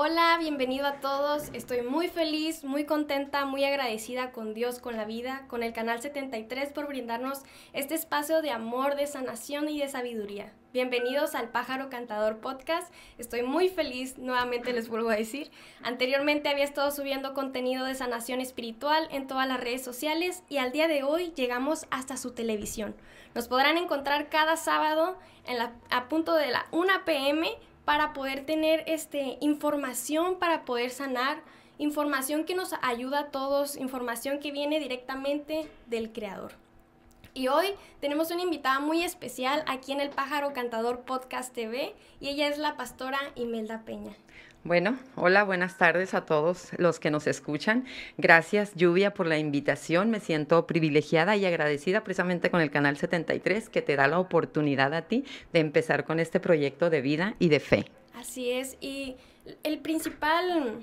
Hola, bienvenido a todos. Estoy muy feliz, muy contenta, muy agradecida con Dios, con la vida, con el Canal 73 por brindarnos este espacio de amor, de sanación y de sabiduría. Bienvenidos al Pájaro Cantador Podcast. Estoy muy feliz, nuevamente les vuelvo a decir. Anteriormente había estado subiendo contenido de sanación espiritual en todas las redes sociales y al día de hoy llegamos hasta su televisión. Nos podrán encontrar cada sábado en la, a punto de la 1 pm para poder tener este, información, para poder sanar, información que nos ayuda a todos, información que viene directamente del Creador. Y hoy tenemos una invitada muy especial aquí en el Pájaro Cantador Podcast TV y ella es la pastora Imelda Peña. Bueno, hola, buenas tardes a todos los que nos escuchan. Gracias, Lluvia, por la invitación. Me siento privilegiada y agradecida precisamente con el Canal 73 que te da la oportunidad a ti de empezar con este proyecto de vida y de fe. Así es, y el principal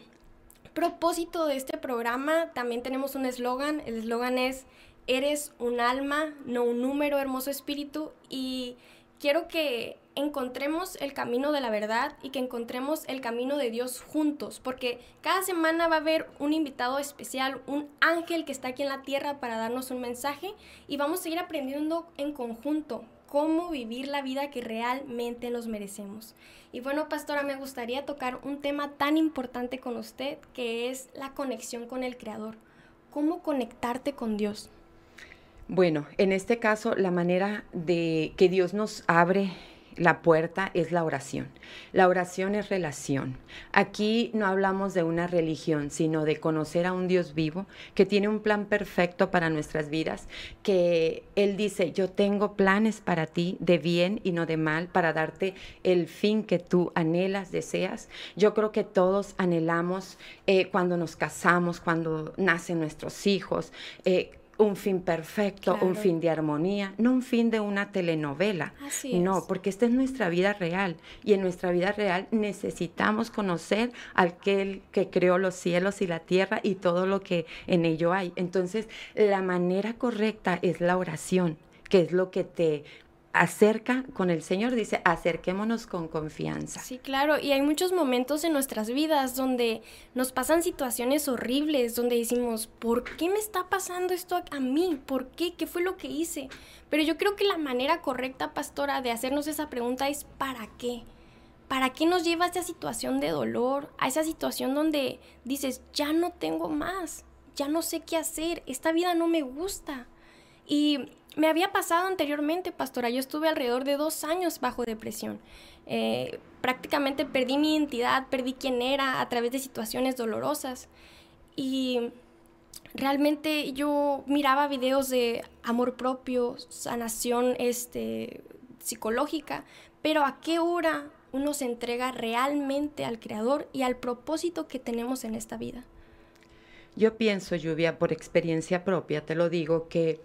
propósito de este programa, también tenemos un eslogan, el eslogan es, eres un alma, no un número, hermoso espíritu, y quiero que encontremos el camino de la verdad y que encontremos el camino de Dios juntos, porque cada semana va a haber un invitado especial, un ángel que está aquí en la tierra para darnos un mensaje y vamos a seguir aprendiendo en conjunto cómo vivir la vida que realmente nos merecemos. Y bueno, pastora, me gustaría tocar un tema tan importante con usted, que es la conexión con el Creador. ¿Cómo conectarte con Dios? Bueno, en este caso, la manera de que Dios nos abre la puerta es la oración. La oración es relación. Aquí no hablamos de una religión, sino de conocer a un Dios vivo que tiene un plan perfecto para nuestras vidas, que Él dice, yo tengo planes para ti de bien y no de mal, para darte el fin que tú anhelas, deseas. Yo creo que todos anhelamos eh, cuando nos casamos, cuando nacen nuestros hijos. Eh, un fin perfecto, un fin de armonía, no un fin de una telenovela. no, porque esta es nuestra vida real y en nuestra vida real necesitamos conocer al aquel que creó los cielos y la tierra y todo lo que en ello hay. Entonces, la manera correcta es la oración que es lo que te acerca con el Señor, dice, acerquémonos con confianza. Sí, claro, y hay muchos momentos en nuestras vidas donde nos pasan situaciones horribles, donde decimos, ¿por qué me está pasando esto a mí? ¿Por qué? ¿Qué fue lo que hice? Pero yo creo que la manera correcta, pastora, de hacernos esa pregunta es ¿para qué? ¿Para qué nos lleva a esa situación de dolor, a esa situación donde dices, ya no tengo más, ya no sé qué hacer, esta vida no me gusta? Y me había pasado anteriormente, pastora. Yo estuve alrededor de dos años bajo depresión. Eh, prácticamente perdí mi identidad, perdí quién era a través de situaciones dolorosas. Y realmente yo miraba videos de amor propio, sanación este, psicológica, pero ¿a qué hora uno se entrega realmente al Creador y al propósito que tenemos en esta vida? Yo pienso, Lluvia, por experiencia propia, te lo digo, que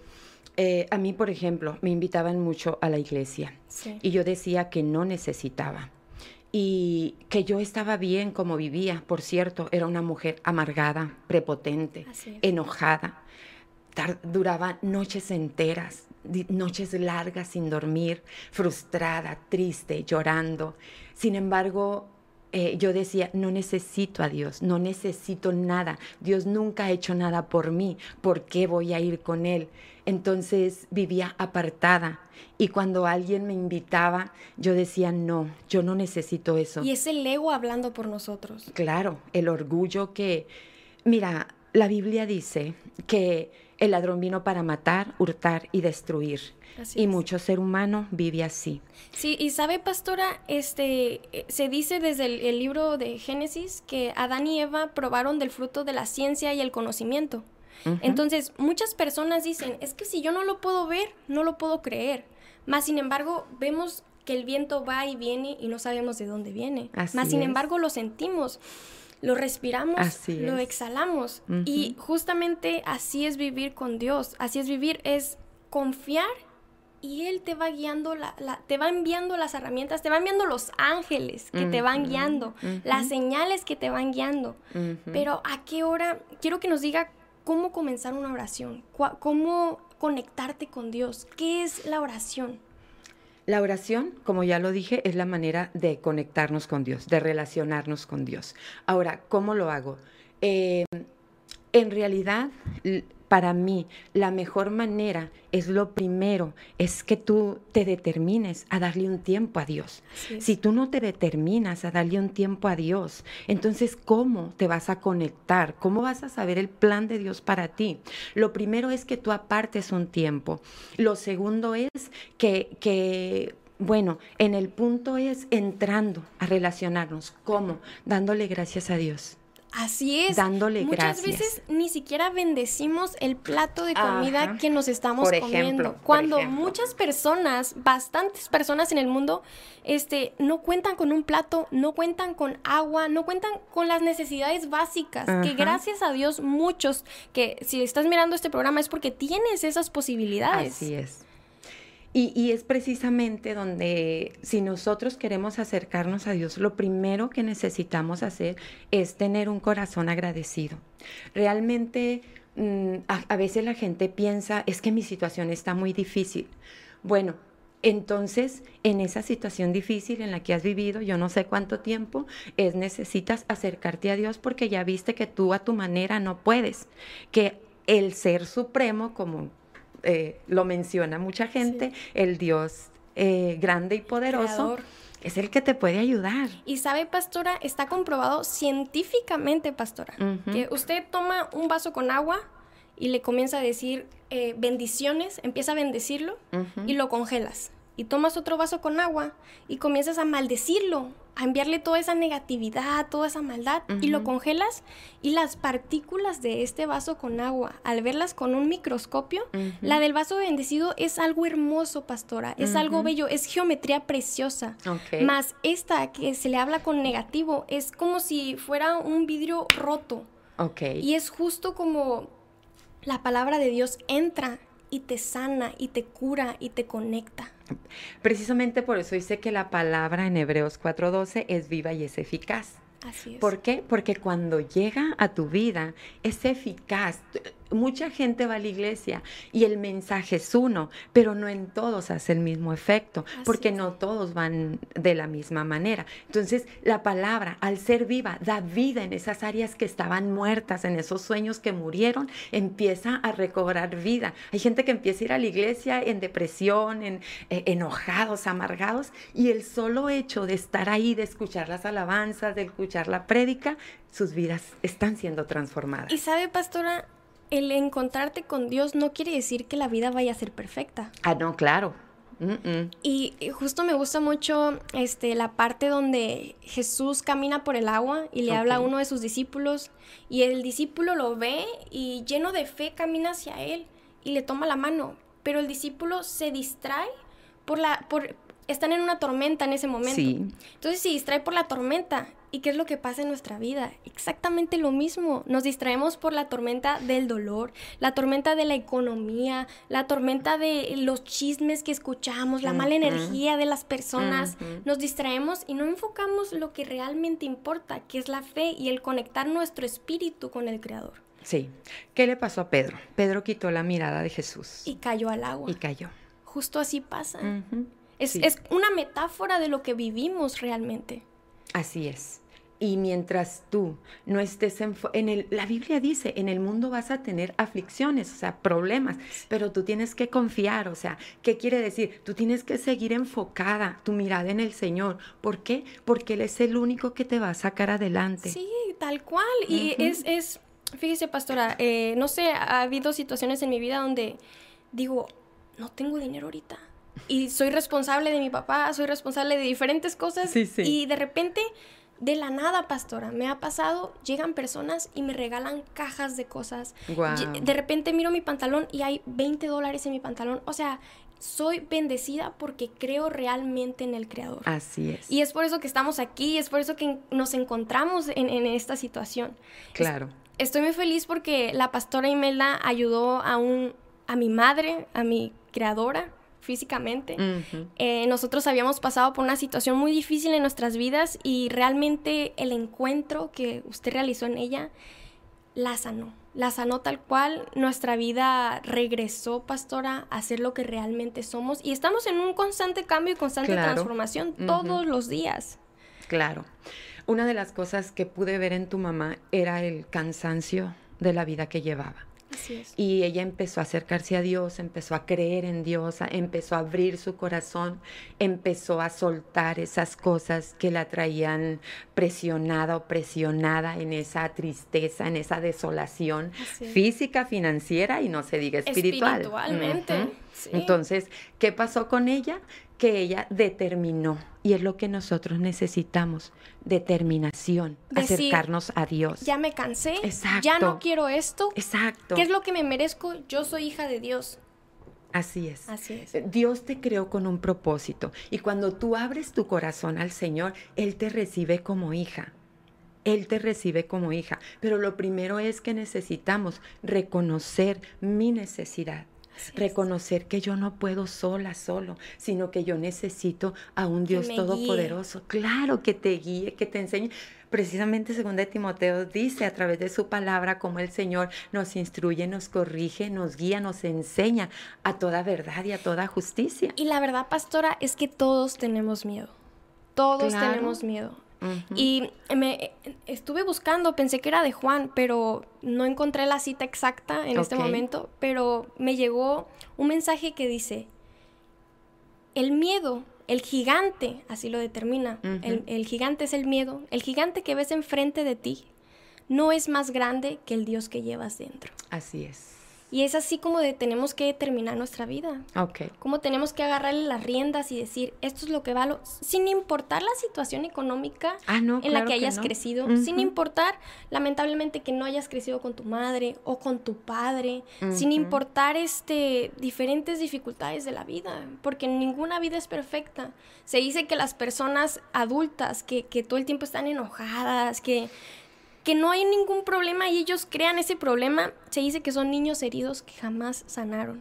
eh, a mí, por ejemplo, me invitaban mucho a la iglesia y yo decía que no necesitaba y que yo estaba bien como vivía. Por cierto, era una mujer amargada, prepotente, enojada. duraba noches enteras, noches largas sin dormir, frustrada, triste, llorando. Sin embargo, eh, yo decía, no necesito a Dios, no necesito nada. Dios nunca ha hecho nada por mí. ¿Por qué voy a ir con Él? Entonces vivía apartada y cuando alguien me invitaba, yo decía, no, yo no necesito eso. Y es el ego hablando por nosotros. Claro, el orgullo que, mira, la Biblia dice que el ladrón vino para matar, hurtar y destruir. y mucho ser humano vive así. Sí, y sabe, pastora, este, eh, se dice desde el libro de Génesis que Adán y Eva probaron del fruto de la ciencia y el conocimiento. Entonces, muchas personas dicen, es que si yo no lo puedo ver, no lo puedo creer. Más sin embargo, vemos que el viento va y viene y no sabemos de dónde viene. Más sin embargo, lo sentimos, lo respiramos, lo exhalamos. Y justamente así es vivir con Dios. Así es vivir, es confiar y Él te va guiando, la, te va enviando las herramientas, te va enviando los ángeles que te van guiando, las señales que te van guiando. Pero a qué hora, quiero que nos diga cómo comenzar una oración, cómo conectarte con Dios, qué es la oración. La oración, como ya lo dije, es la manera de conectarnos con Dios, de relacionarnos con Dios. Ahora, ¿cómo lo hago? Eh, en realidad, para mí, la mejor manera es lo primero, es que tú te determines a darle un tiempo a Dios. Si tú no te determinas a darle un tiempo a Dios, entonces, ¿cómo te vas a conectar? ¿Cómo vas a saber el plan de Dios para ti? Lo primero es que tú apartes un tiempo. Lo segundo es que, que bueno, en el punto es entrando a relacionarnos. ¿Cómo? Dándole gracias a Dios. Así es. Dándole Muchas veces ni siquiera bendecimos el plato de comida que nos estamos comiendo. Cuando muchas personas, bastantes personas en el mundo, este, no cuentan con un plato, no cuentan con agua, no cuentan con las necesidades básicas. Que gracias a Dios muchos, que si estás mirando este programa es porque tienes esas posibilidades. Así es. Y, es precisamente donde si nosotros queremos acercarnos a Dios, lo primero que necesitamos hacer es tener un corazón agradecido. Realmente mm, a, veces la gente piensa, es que mi situación está muy difícil. Bueno, entonces, en esa situación difícil en la que has vivido, yo no sé cuánto tiempo, es necesitas acercarte a Dios porque ya viste que tú a tu manera no puedes, que el ser supremo, como eh, lo menciona mucha gente, el Dios eh, grande y poderoso. Es el que te puede ayudar. Y sabe, pastora, está comprobado científicamente, pastora, que usted toma un vaso con agua y le comienza a decir eh, bendiciones, empieza a bendecirlo y lo congelas y tomas otro vaso con agua y comienzas a maldecirlo, a enviarle toda esa negatividad, toda esa maldad y lo congelas y las partículas de este vaso con agua, al verlas con un microscopio, la del vaso bendecido es algo hermoso, pastora, es algo bello, es geometría preciosa. Más esta que se le habla con negativo es como si fuera un vidrio roto. Y es justo como la palabra de Dios entra y te sana y te cura y te conecta. Precisamente por eso dice que la palabra en Hebreos 4:12 es viva y es eficaz. Así es. ¿Por qué? Porque cuando llega a tu vida es eficaz mucha gente va a la iglesia y el mensaje es uno, pero no en todos hace el mismo efecto, porque no todos van de la misma manera. Entonces, la palabra, al ser viva, da vida en esas áreas que estaban muertas, en esos sueños que murieron, empieza a recobrar vida. Hay gente que empieza a ir a la iglesia en depresión, en eh, enojados, amargados, y el solo hecho de estar ahí, de escuchar las alabanzas, de escuchar la prédica, sus vidas están siendo transformadas. Y sabe, pastora, el encontrarte con Dios no quiere decir que la vida vaya a ser perfecta. Ah, no, claro. Y justo me gusta mucho este, la parte donde Jesús camina por el agua y le habla a uno de sus discípulos y el discípulo lo ve y lleno de fe camina hacia él y le toma la mano, pero el discípulo se distrae por la por están en una tormenta en ese momento. Sí. Entonces se distrae por la tormenta ¿Y qué es lo que pasa en nuestra vida? Exactamente lo mismo. Nos distraemos por la tormenta del dolor, la tormenta de la economía, la tormenta de los chismes que escuchamos, la mala energía de las personas. Nos distraemos y no enfocamos lo que realmente importa, que es la fe y el conectar nuestro espíritu con el Creador. Sí. ¿Qué le pasó a Pedro? Pedro quitó la mirada de Jesús. Y cayó al agua. Y cayó. Justo así pasa. Es, es una metáfora de lo que vivimos realmente. Así es. Y mientras tú no estés en, en, el, la Biblia dice, en el mundo vas a tener aflicciones, o sea, problemas, pero tú tienes que confiar, o sea, ¿qué quiere decir? Tú tienes que seguir enfocada, tu mirada en el Señor. ¿Por qué? Porque Él es el único que te va a sacar adelante. Sí, tal cual. Y es, es, fíjese, pastora, eh, no sé, ha habido situaciones en mi vida donde digo, no tengo dinero ahorita. Y soy responsable de mi papá, soy responsable de diferentes cosas. Sí, sí. Y de repente de la nada, pastora, me ha pasado, llegan personas y me regalan cajas de cosas. De repente miro mi pantalón y hay 20 dólares en mi pantalón. O sea, soy bendecida porque creo realmente en el Creador. Así es. Y es por eso que estamos aquí, es por eso que nos encontramos en, esta situación. Claro. estoy muy feliz porque la pastora Imelda ayudó a, un, a mi madre, a mi creadora, físicamente. Eh, nosotros habíamos pasado por una situación muy difícil en nuestras vidas y realmente el encuentro que usted realizó en ella la sanó. la sanó tal cual, nuestra vida regresó, pastora, a ser lo que realmente somos y estamos en un constante cambio y constante transformación todos los días. Claro. Una de las cosas que pude ver en tu mamá era el cansancio de la vida que llevaba. Y ella empezó a acercarse a Dios, empezó a creer en Dios, empezó a abrir su corazón, empezó a soltar esas cosas que la traían presionada o presionada en esa tristeza, en esa desolación física, financiera y no se diga espiritual. Espiritualmente. Entonces, ¿qué pasó con ella? Que ella determinó, y es lo que nosotros necesitamos, determinación, acercarnos a Dios. Ya me cansé, Exacto. ya no quiero esto. Exacto. ¿Qué es lo que me merezco? Yo soy hija de Dios. Así es. Así es. Eh, Dios te creó con un propósito y cuando tú abres tu corazón al Señor, Él te recibe como hija. Él te recibe como hija. Pero lo primero es que necesitamos reconocer mi necesidad reconocer que yo no puedo sola, solo, sino que yo necesito a un Dios todopoderoso. Claro, que te guíe, que te enseñe. Precisamente según de Timoteo dice a través de su palabra como el Señor nos instruye, nos corrige, nos guía, nos enseña a toda verdad y a toda justicia. Y la verdad, pastora, es que todos tenemos miedo. Todos tenemos miedo. Y me estuve buscando, pensé que era de Juan, pero no encontré la cita exacta en este momento, pero me llegó un mensaje que dice, el miedo, el gigante, así lo determina, el, el gigante es el miedo, el gigante que ves enfrente de ti no es más grande que el Dios que llevas dentro. Así es. Y es así como de tenemos que terminar nuestra vida. Ok. Como tenemos que agarrarle las riendas y decir, esto es lo que valo, sin importar la situación económica ah, en la que hayas crecido, sin importar, lamentablemente, que no hayas crecido con tu madre o con tu padre, sin importar este, diferentes dificultades de la vida, porque ninguna vida es perfecta. Se dice que las personas adultas que, que todo el tiempo están enojadas, que que no hay ningún problema y ellos crean ese problema, se dice que son niños heridos que jamás sanaron.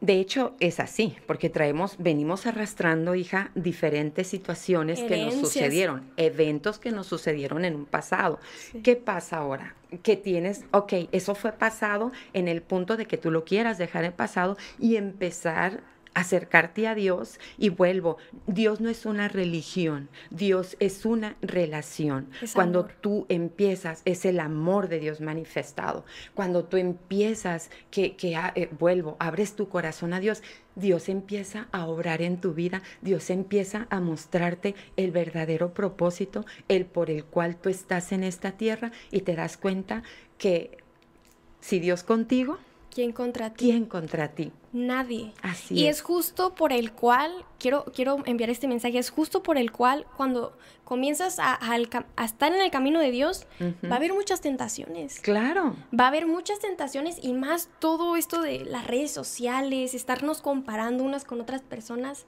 De hecho, es así, porque traemos, venimos arrastrando, hija, diferentes situaciones que nos sucedieron, eventos que nos sucedieron en un pasado. ¿Qué pasa ahora? Que tienes, ok, eso fue pasado en el punto de que tú lo quieras dejar en pasado y empezar acercarte a Dios y vuelvo, Dios no es una religión, Dios es una relación. Cuando tú empiezas, es el amor de Dios manifestado. Cuando tú empiezas, que, que ah, eh, vuelvo, abres tu corazón a Dios, Dios empieza a obrar en tu vida, Dios empieza a mostrarte el verdadero propósito, el por el cual tú estás en esta tierra y te das cuenta que si Dios contigo, ¿Quién contra ti? ¿Quién contra ti? Nadie. Así y es. justo por el cual, quiero, quiero enviar este mensaje, es justo por el cual cuando comienzas a, estar en el camino de Dios, va a haber muchas tentaciones. Claro. Va a haber muchas tentaciones y más todo esto de las redes sociales, estarnos comparando unas con otras personas.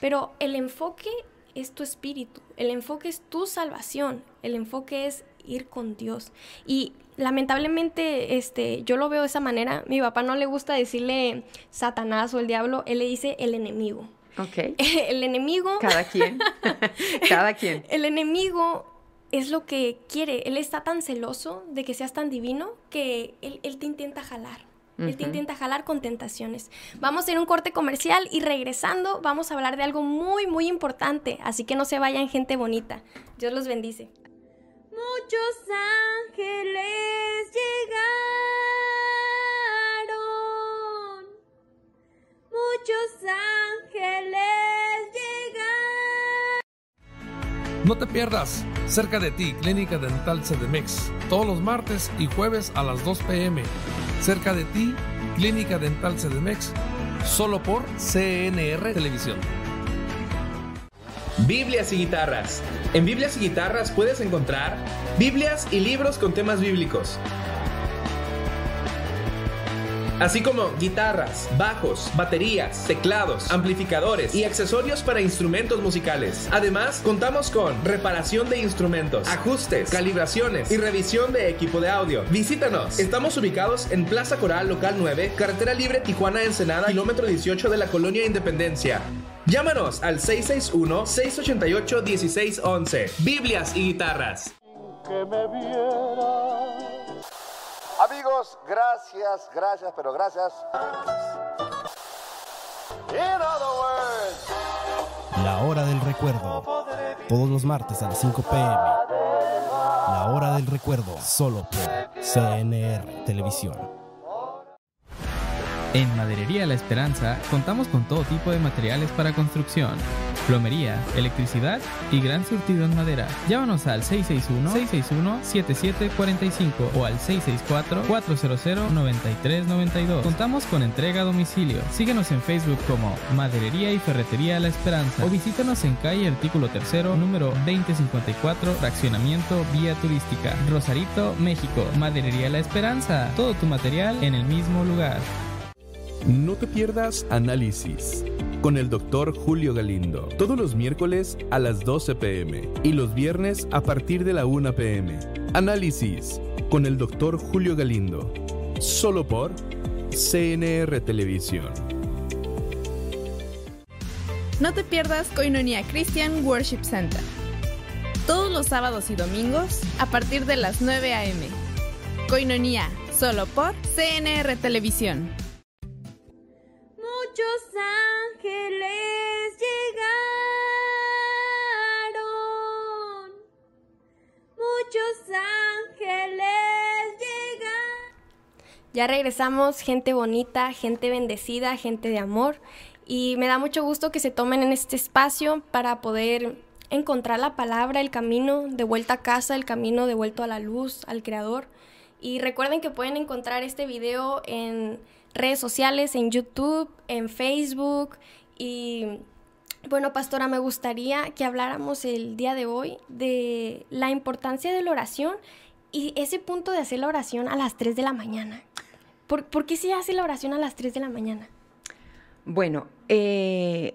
Pero el enfoque es tu espíritu, el enfoque es tu salvación, el enfoque es ir con Dios. Y lamentablemente, este, yo lo veo de esa manera. Mi papá no le gusta decirle Satanás o el diablo, él le dice el enemigo. Ok. el enemigo. Cada quien. Cada quien. El enemigo es lo que quiere. Él está tan celoso de que seas tan divino que él, te intenta jalar. Él te intenta jalar con tentaciones. Vamos a ir a un corte comercial y regresando vamos a hablar de algo muy, muy importante. Así que no se vayan, gente bonita. Dios los bendice. Muchos ángeles llegaron. Muchos ángeles llegaron. No te pierdas. Cerca de ti, Clínica Dental CDMX. Todos los martes y jueves a las 2 pm. Cerca de ti, Clínica Dental CDMX. Solo por CNR Televisión. Biblias y guitarras. En Biblias y guitarras puedes encontrar Biblias y libros con temas bíblicos. Así como guitarras, bajos, baterías, teclados, amplificadores y accesorios para instrumentos musicales. Además, contamos con reparación de instrumentos, ajustes, calibraciones y revisión de equipo de audio. Visítanos. Estamos ubicados en Plaza Coral Local 9, Carretera Libre Tijuana Ensenada, kilómetro 18 de la Colonia Independencia. Llámanos al 661-688-1611. Biblias y guitarras. Amigos, gracias, gracias, pero gracias. In other words. La hora del recuerdo. Todos los martes a las 5 pm. La hora del recuerdo, solo por CNR Televisión. En Maderería La Esperanza contamos con todo tipo de materiales para construcción, plomería, electricidad y gran surtido en madera. Llámanos al 661-661-7745 o al 664-400-9392. Contamos con entrega a domicilio. Síguenos en Facebook como Maderería y Ferretería La Esperanza o visítanos en calle Artículo Tercero, número 2054, fraccionamiento Vía Turística, Rosarito, México. Maderería La Esperanza. Todo tu material en el mismo lugar. No te pierdas Análisis con el doctor Julio Galindo, todos los miércoles a las 12 pm y los viernes a partir de la 1 pm. Análisis con el doctor Julio Galindo, solo por CNR Televisión. No te pierdas Coinonía Christian Worship Center. Todos los sábados y domingos a partir de las 9 a.m. Coinonía, solo por CNR Televisión. Muchos ángeles llegaron. Muchos ángeles llegaron. Ya regresamos, gente bonita, gente bendecida, gente de amor. Y me da mucho gusto que se tomen en este espacio para poder encontrar la palabra, el camino de vuelta a casa, el camino de vuelta a la luz, al Creador. Y recuerden que pueden encontrar este video en redes sociales, en YouTube, en Facebook. Y bueno, pastora, me gustaría que habláramos el día de hoy de la importancia de la oración y ese punto de hacer la oración a las 3 de la mañana. ¿Por, por qué se hace la oración a las 3 de la mañana? Bueno, eh,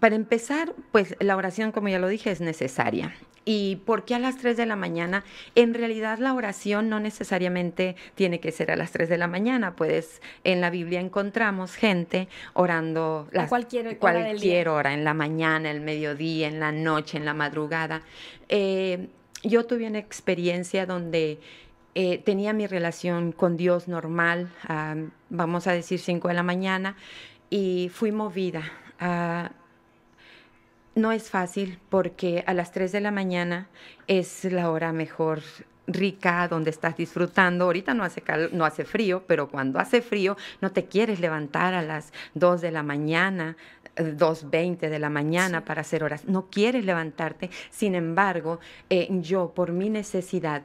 para empezar, pues la oración, como ya lo dije, es necesaria. ¿Y por qué a las 3 de la mañana? En realidad la oración no necesariamente tiene que ser a las 3 de la mañana, pues en la Biblia encontramos gente orando A cualquier hora cualquier en la mañana, el mediodía, en la noche, en la madrugada. Eh, yo tuve una experiencia donde eh, tenía mi relación con Dios normal, ah, vamos a decir 5 de la mañana, y fui movida. a no es fácil porque a las 3 de la mañana es la hora mejor rica donde estás disfrutando. Ahorita no hace cal- no hace frío, pero cuando hace frío no te quieres levantar a las 2 de la mañana, eh, 2.20 de la mañana para hacer horas. No quieres levantarte. Sin embargo, eh, yo por mi necesidad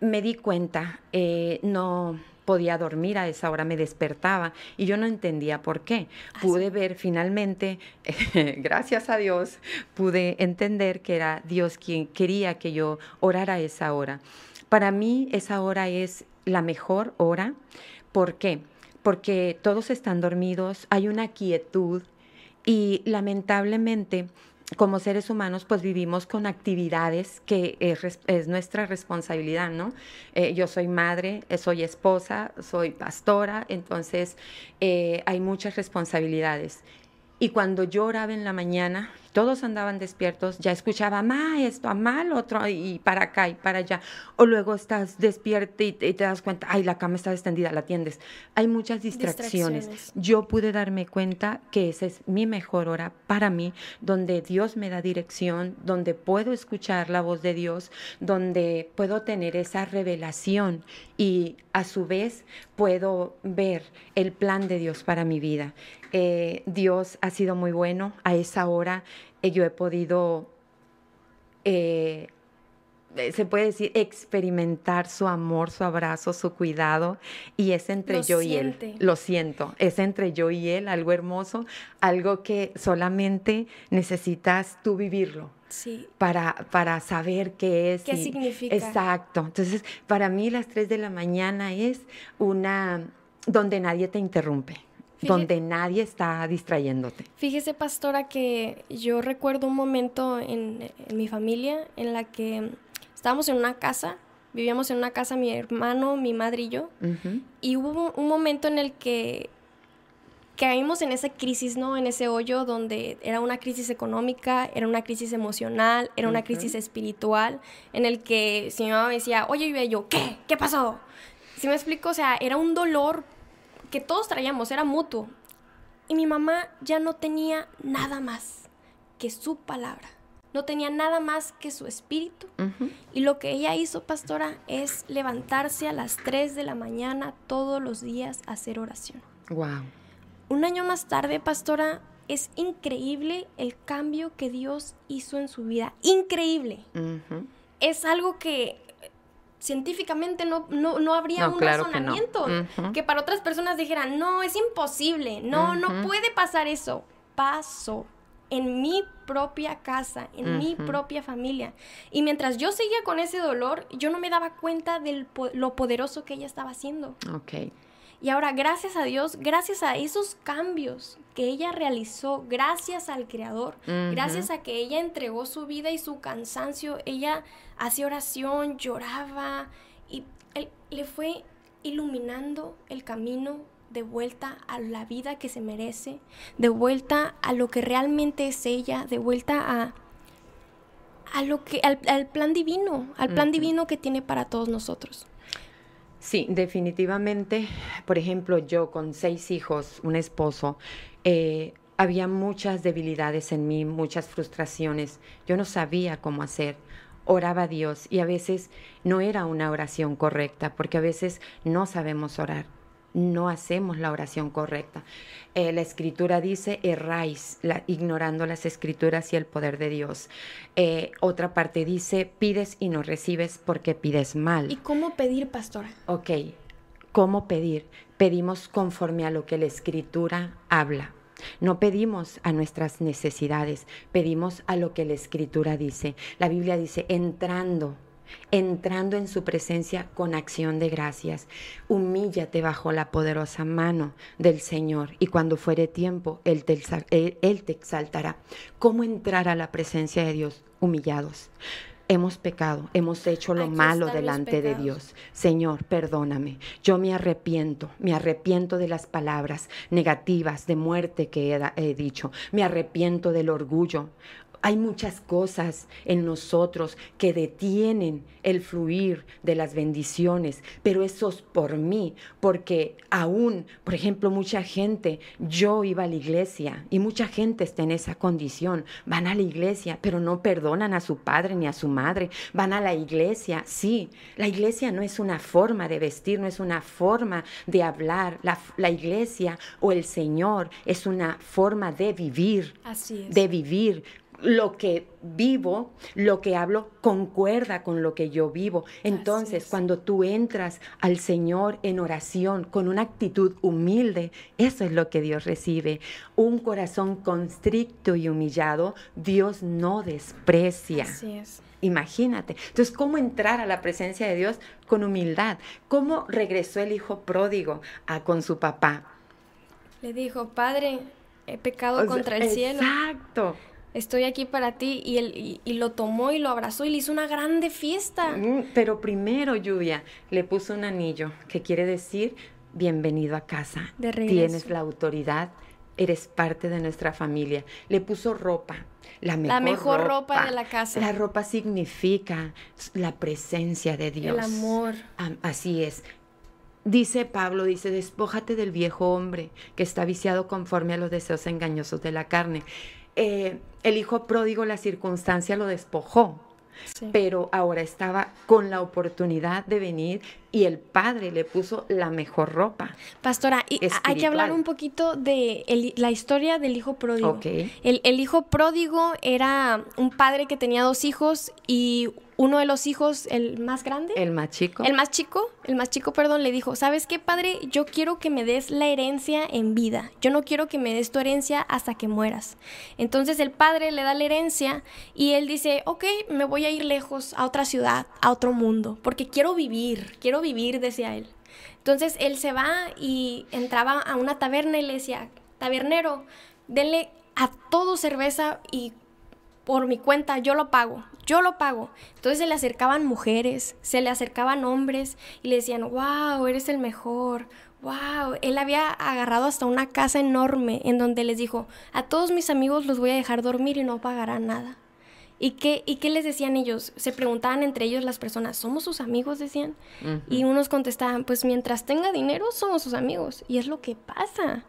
me di cuenta, eh, no podía dormir a esa hora, me despertaba y yo no entendía por qué. Pude ver finalmente, gracias a Dios, pude entender que era Dios quien quería que yo orara a esa hora. Para mí esa hora es la mejor hora. ¿Por qué? Porque todos están dormidos, hay una quietud y lamentablemente como seres humanos pues vivimos con actividades que es, nuestra responsabilidad, ¿no? Eh, yo soy madre, eh, soy esposa, soy pastora, entonces eh, hay muchas responsabilidades. Y cuando yo oraba en la mañana, todos andaban despiertos, ya escuchaba, ma, esto, mamá, lo otro, y para acá y para allá. O luego estás despierto y, y te das cuenta, ay, la cama está extendida, la atiendes. Hay muchas distracciones. Distracciones. Yo pude darme cuenta que esa es mi mejor hora para mí, donde Dios me da dirección, donde puedo escuchar la voz de Dios, donde puedo tener esa revelación y a su vez puedo ver el plan de Dios para mi vida. Eh, Dios ha sido muy bueno. A esa hora eh, yo he podido eh, se puede decir, experimentar su amor, su abrazo, su cuidado, y es entre Lo yo siente. y él. Lo siento, es entre yo y él, algo hermoso, algo que solamente necesitas tú vivirlo Sí. para, para saber qué es. ¿Qué y- significa? Exacto. Entonces, para mí las 3 de la mañana es una donde nadie te interrumpe, Donde nadie está distrayéndote. Fíjese, pastora, que yo recuerdo un momento en, en mi familia en la que estábamos en una casa, vivíamos en una casa mi hermano, mi madre y yo, y hubo un momento en el que caímos en esa crisis, ¿no? En ese hoyo donde era una crisis económica, era una crisis emocional, era una crisis espiritual, en el que si mi mamá me decía, oye, Vive", yo, ¿qué? ¿Qué pasó? Si me explico, o sea, era un dolor que todos traíamos, era mutuo. Y mi mamá ya no tenía nada más que su palabra. No tenía nada más que su espíritu. Y lo que ella hizo, pastora, es levantarse a las 3 de la mañana todos los días a hacer oración. Wow. Un año más tarde, pastora, es increíble el cambio que Dios hizo en su vida. Increíble. Es algo que científicamente no, no, no habría No, un claro que no. razonamiento. Que para otras personas dijeran, no, es imposible, no, no puede pasar eso. Pasó en mi propia casa, en mi propia familia. Y mientras yo seguía con ese dolor, yo no me daba cuenta de lo poderoso que ella estaba haciendo. Ok. Y ahora, gracias a Dios, gracias a esos cambios que ella realizó, gracias al Creador, gracias a que ella entregó su vida y su cansancio, ella hacía oración, lloraba y él- le fue iluminando el camino de vuelta a la vida que se merece, de vuelta a lo que realmente es ella, de vuelta a, a lo que, al, al plan divino, al plan divino que tiene para todos nosotros. Sí, definitivamente. Por ejemplo, yo con seis hijos, un esposo, eh, había muchas debilidades en mí, muchas frustraciones. Yo no sabía cómo hacer. Oraba a Dios y a veces no era una oración correcta, porque a veces no sabemos orar, no hacemos la oración correcta. Eh, la escritura dice, erráis, la- ignorando las escrituras y el poder de Dios. Eh, otra parte dice, pides y no recibes porque pides mal. ¿Y cómo pedir, pastora? Ok, ¿cómo pedir? Pedimos conforme a lo que la escritura habla. No pedimos a nuestras necesidades, pedimos a lo que la escritura dice. La Biblia dice, entrando, entrando en su presencia con acción de gracias. Humíllate bajo la poderosa mano del Señor y cuando fuere tiempo, Él te, él- exaltará. ¿Cómo entrar a la presencia de Dios? Humillados. Hemos pecado, hemos hecho lo Aquí malo delante de. Dios. Señor, perdóname. Yo me arrepiento, me arrepiento de las palabras negativas de muerte que he dicho. Me arrepiento del orgullo. Hay muchas cosas en nosotros que detienen el fluir de las bendiciones, pero eso es por mí, porque aún, por ejemplo, mucha gente, yo iba a la iglesia y mucha gente está en esa condición, van a la iglesia, pero no perdonan a su padre ni a su madre, van a la iglesia, sí, la iglesia no es una forma de vestir, no es una forma de hablar, la, la iglesia o el Señor es una forma de vivir Así es. de vivir. Lo que vivo, lo que hablo, concuerda con lo que yo vivo. Entonces, es. cuando tú entras al Señor en oración con una actitud humilde, eso es lo que Dios recibe. Un corazón constricto y humillado, Dios no desprecia. Así es. Imagínate. Entonces, ¿cómo entrar a la presencia de Dios con humildad? ¿Cómo regresó el hijo pródigo a, con su papá? Le dijo, Padre, he pecado O sea, contra el cielo. Exacto. Estoy aquí para ti. Y, él, y, y lo tomó y lo abrazó y le hizo una grande fiesta. Mm, Pero primero, Lluvia, le puso un anillo, que quiere decir bienvenido a casa. De regreso. Tienes la autoridad, eres parte de nuestra familia. Le puso ropa, la mejor, mejor ropa de la casa. La ropa significa la presencia de Dios. El amor. Am- Así es. Dice Pablo, dice, despójate del viejo hombre que está viciado conforme a los deseos engañosos de la carne. Eh, el hijo pródigo, la circunstancia lo despojó, Sí. pero ahora estaba con la oportunidad de venir y el padre le puso la mejor ropa. Pastora, y hay que hablar un poquito de el- la historia del hijo pródigo. El hijo pródigo era un padre que tenía dos hijos y uno de los hijos, el más grande, El más chico. el más chico, el más chico, perdón, le dijo, ¿sabes qué, padre? Yo quiero que me des la herencia en vida. Yo no quiero que me des tu herencia hasta que mueras. Entonces el padre le da la herencia y él dice, ok, me voy a ir lejos, a otra ciudad, a otro mundo, porque quiero vivir, quiero vivir, decía él. Entonces él se va y entraba a una taberna y le decía, tabernero, denle a todo cerveza y por mi cuenta, yo lo pago, yo lo pago. Entonces se le acercaban mujeres, se le acercaban hombres y le decían, wow, eres el mejor, wow. Él había agarrado hasta una casa enorme en donde les dijo, a todos mis amigos los voy a dejar dormir y no pagarán nada. ¿Y qué, ¿Y qué les decían ellos? Se preguntaban entre ellos las personas, ¿somos sus amigos? Decían. Y unos contestaban, pues mientras tenga dinero, somos sus amigos. Y es lo que pasa.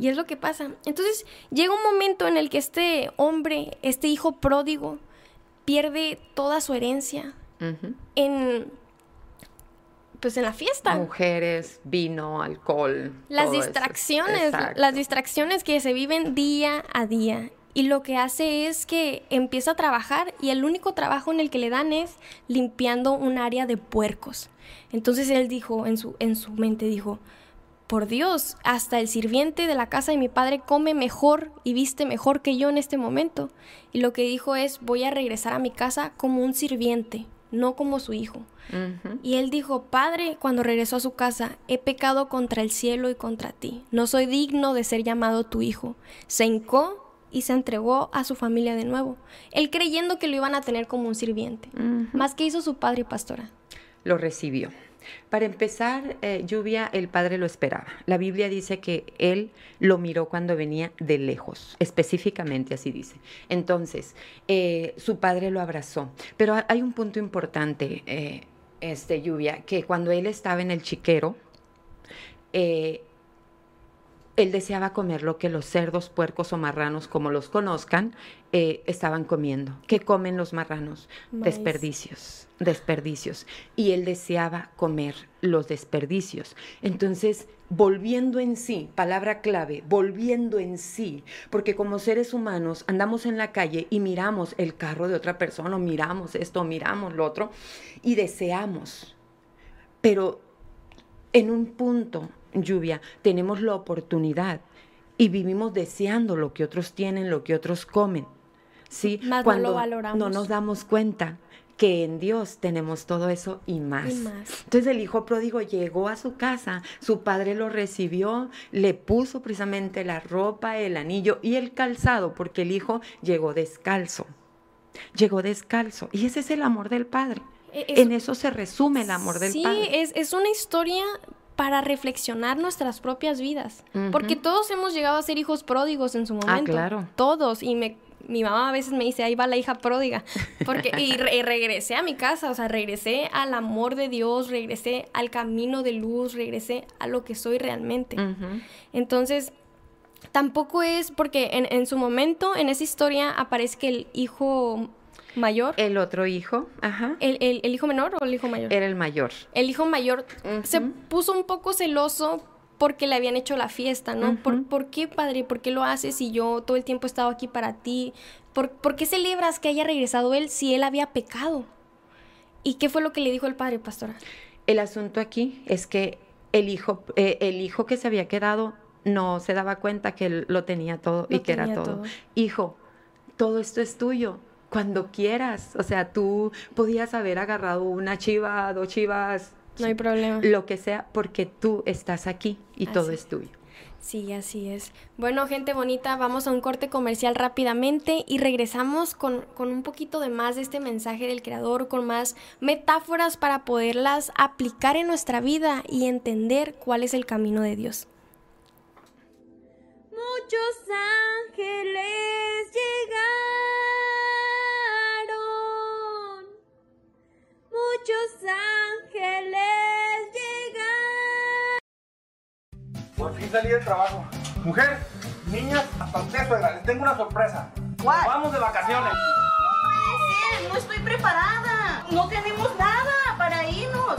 Y es lo que pasa. Entonces llega un momento en el que este hombre, este hijo pródigo, pierde toda su herencia en, pues en la fiesta. Mujeres, vino, alcohol. Las distracciones, las distracciones que se viven día a día. Y lo que hace es que empieza a trabajar y el único trabajo en el que le dan es limpiando un área de puercos. Entonces él dijo, en su, en su mente dijo, por Dios, hasta el sirviente de la casa de mi padre come mejor y viste mejor que yo en este momento. Y lo que dijo es, voy a regresar a mi casa como un sirviente, no como su hijo. Y él dijo, Padre, cuando regresó a su casa, he pecado contra el cielo y contra ti. No soy digno de ser llamado tu hijo. Se hincó y se entregó a su familia de nuevo, él creyendo que lo iban a tener como un sirviente. Más que hizo su padre y pastora. Lo recibió. Para empezar, eh, Lluvia, el padre lo esperaba. La Biblia dice que él lo miró cuando venía de lejos, específicamente así dice. Entonces, eh, su padre lo abrazó. Pero ha- hay un punto importante, eh, este, Lluvia, que cuando él estaba en el chiquero, eh, él deseaba comer lo que los cerdos, puercos o marranos, como los conozcan, eh, estaban comiendo. ¿Qué comen los marranos? Maíz. Desperdicios, desperdicios. Y él deseaba comer los desperdicios. Entonces, volviendo en sí, palabra clave, volviendo en sí, porque como seres humanos andamos en la calle y miramos el carro de otra persona, o miramos esto, o miramos lo otro, y deseamos. Pero en un punto, lluvia, tenemos la oportunidad y vivimos deseando lo que otros tienen, lo que otros comen. ¿Sí? Más no Cuando lo valoramos. no nos damos cuenta que en Dios tenemos todo eso y más. Y más. Entonces el hijo pródigo llegó a su casa, su padre lo recibió, le puso precisamente la ropa, el anillo y el calzado, porque el hijo llegó descalzo. Llegó descalzo. Y ese es el amor del padre. E- es- en eso se resume el amor del sí, padre. es, es una historia para reflexionar nuestras propias vidas. Porque todos hemos llegado a ser hijos pródigos en su momento. Ah, claro. Todos. Y me, mi mamá a veces me dice, ahí va la hija pródiga. Porque, y, re- y regresé a mi casa, o sea, regresé al amor de Dios, regresé al camino de luz, regresé a lo que soy realmente. Entonces, tampoco es porque en, en su momento, en esa historia, aparece que el hijo mayor, El otro hijo, ajá, el, el- el hijo menor o el hijo mayor. era el mayor. el hijo mayor se puso un poco celoso porque le habían hecho la fiesta, ¿no? ¿Por, por qué, padre? ¿Por qué lo haces si yo todo el tiempo he estado aquí para ti? ¿Por, por qué celebras que haya regresado él si él había pecado? ¿Y qué fue lo que le dijo el padre, pastora? El asunto aquí es que el hijo, eh, el hijo que se había quedado no se daba cuenta que él lo tenía todo y que era todo. Hijo, todo esto es tuyo. Cuando quieras. O sea, tú podías haber agarrado una chiva, dos chivas, No hay problema. lo que sea, porque tú estás aquí y todo es tuyo. Sí, así es. Bueno, gente bonita, vamos a un corte comercial rápidamente y regresamos con, con un poquito de más de este mensaje del Creador, con más metáforas para poderlas aplicar en nuestra vida y entender cuál es el camino de Dios. Muchos ángeles llegaron. Muchos ángeles llegaron. Por fin salí del trabajo. Mujer, niñas, hasta usted, suegra, les tengo una sorpresa. ¿Cuál? Vamos de vacaciones. no estoy preparada. No tenemos nada.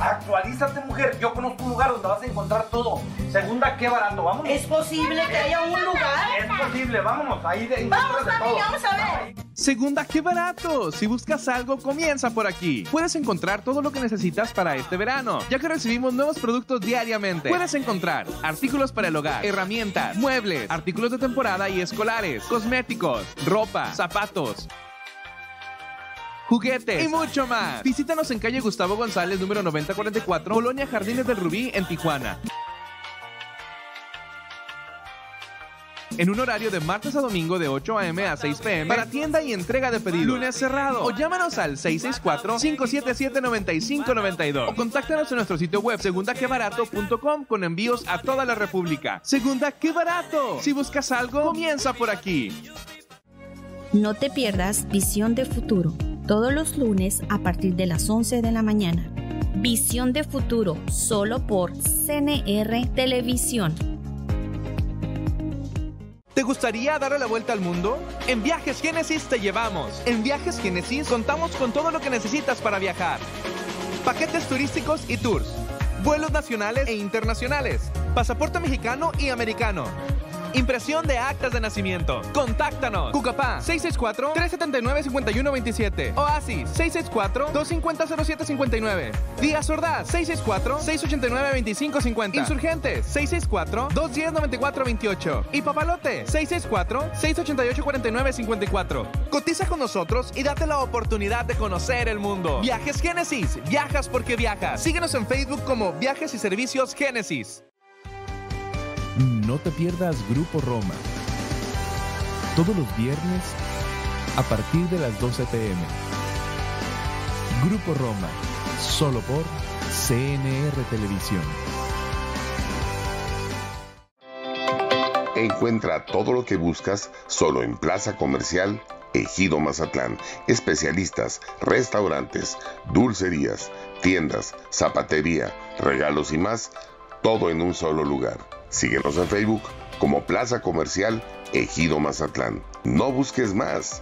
Actualízate, mujer. Yo conozco un lugar donde vas a encontrar todo. Segunda, qué barato. Vámonos. ¿Es posible que haya un lugar? Es posible, vámonos. Ahí de, Vamos, de mami, todo. vamos a ver. Segunda, qué barato. Si buscas algo, comienza por aquí. Puedes encontrar todo lo que necesitas para este verano, ya que recibimos nuevos productos diariamente. Puedes encontrar artículos para el hogar, herramientas, muebles, artículos de temporada y escolares, cosméticos, ropa, zapatos. Juguetes y mucho más. Visítanos en calle Gustavo González, número 9044, Colonia Jardines del Rubí, en Tijuana. en un horario de martes a domingo de 8 a.m. a 6 p.m. para tienda y entrega de pedido. Lunes cerrado. O llámanos al 664-577-9592. O contáctanos en nuestro sitio web segundaquebarato.com con envíos a toda la República. Segunda, qué barato. Si buscas algo, comienza por aquí. No te pierdas Visión de Futuro, todos los lunes a partir de las 11 de la mañana. Visión de Futuro, solo por CNR Televisión. ¿Te gustaría darle la vuelta al mundo? En Viajes Génesis te llevamos. En Viajes Génesis contamos con todo lo que necesitas para viajar. Paquetes turísticos y tours. Vuelos nacionales e internacionales. Pasaporte mexicano y americano Impresión de actas de nacimiento. Contáctanos. Cucapá 664-379-5127. Oasis 664-250-0759. Díaz Ordaz 664-689-2550. Insurgentes 664-210-9428. Y Papalote 664-688-4954. Cotiza con nosotros y date la oportunidad de conocer el mundo. Viajes Génesis. Viajas porque viajas. Síguenos en Facebook como Viajes y Servicios Génesis. No te pierdas Grupo Roma. Todos los viernes a partir de las 12 pm. Grupo Roma, solo por CNR Televisión. Encuentra todo lo que buscas solo en Plaza Comercial Ejido Mazatlán. Especialistas, restaurantes, dulcerías, tiendas, zapatería, regalos y más, todo en un solo lugar. Síguenos en Facebook como Plaza Comercial Ejido Mazatlán. No busques más.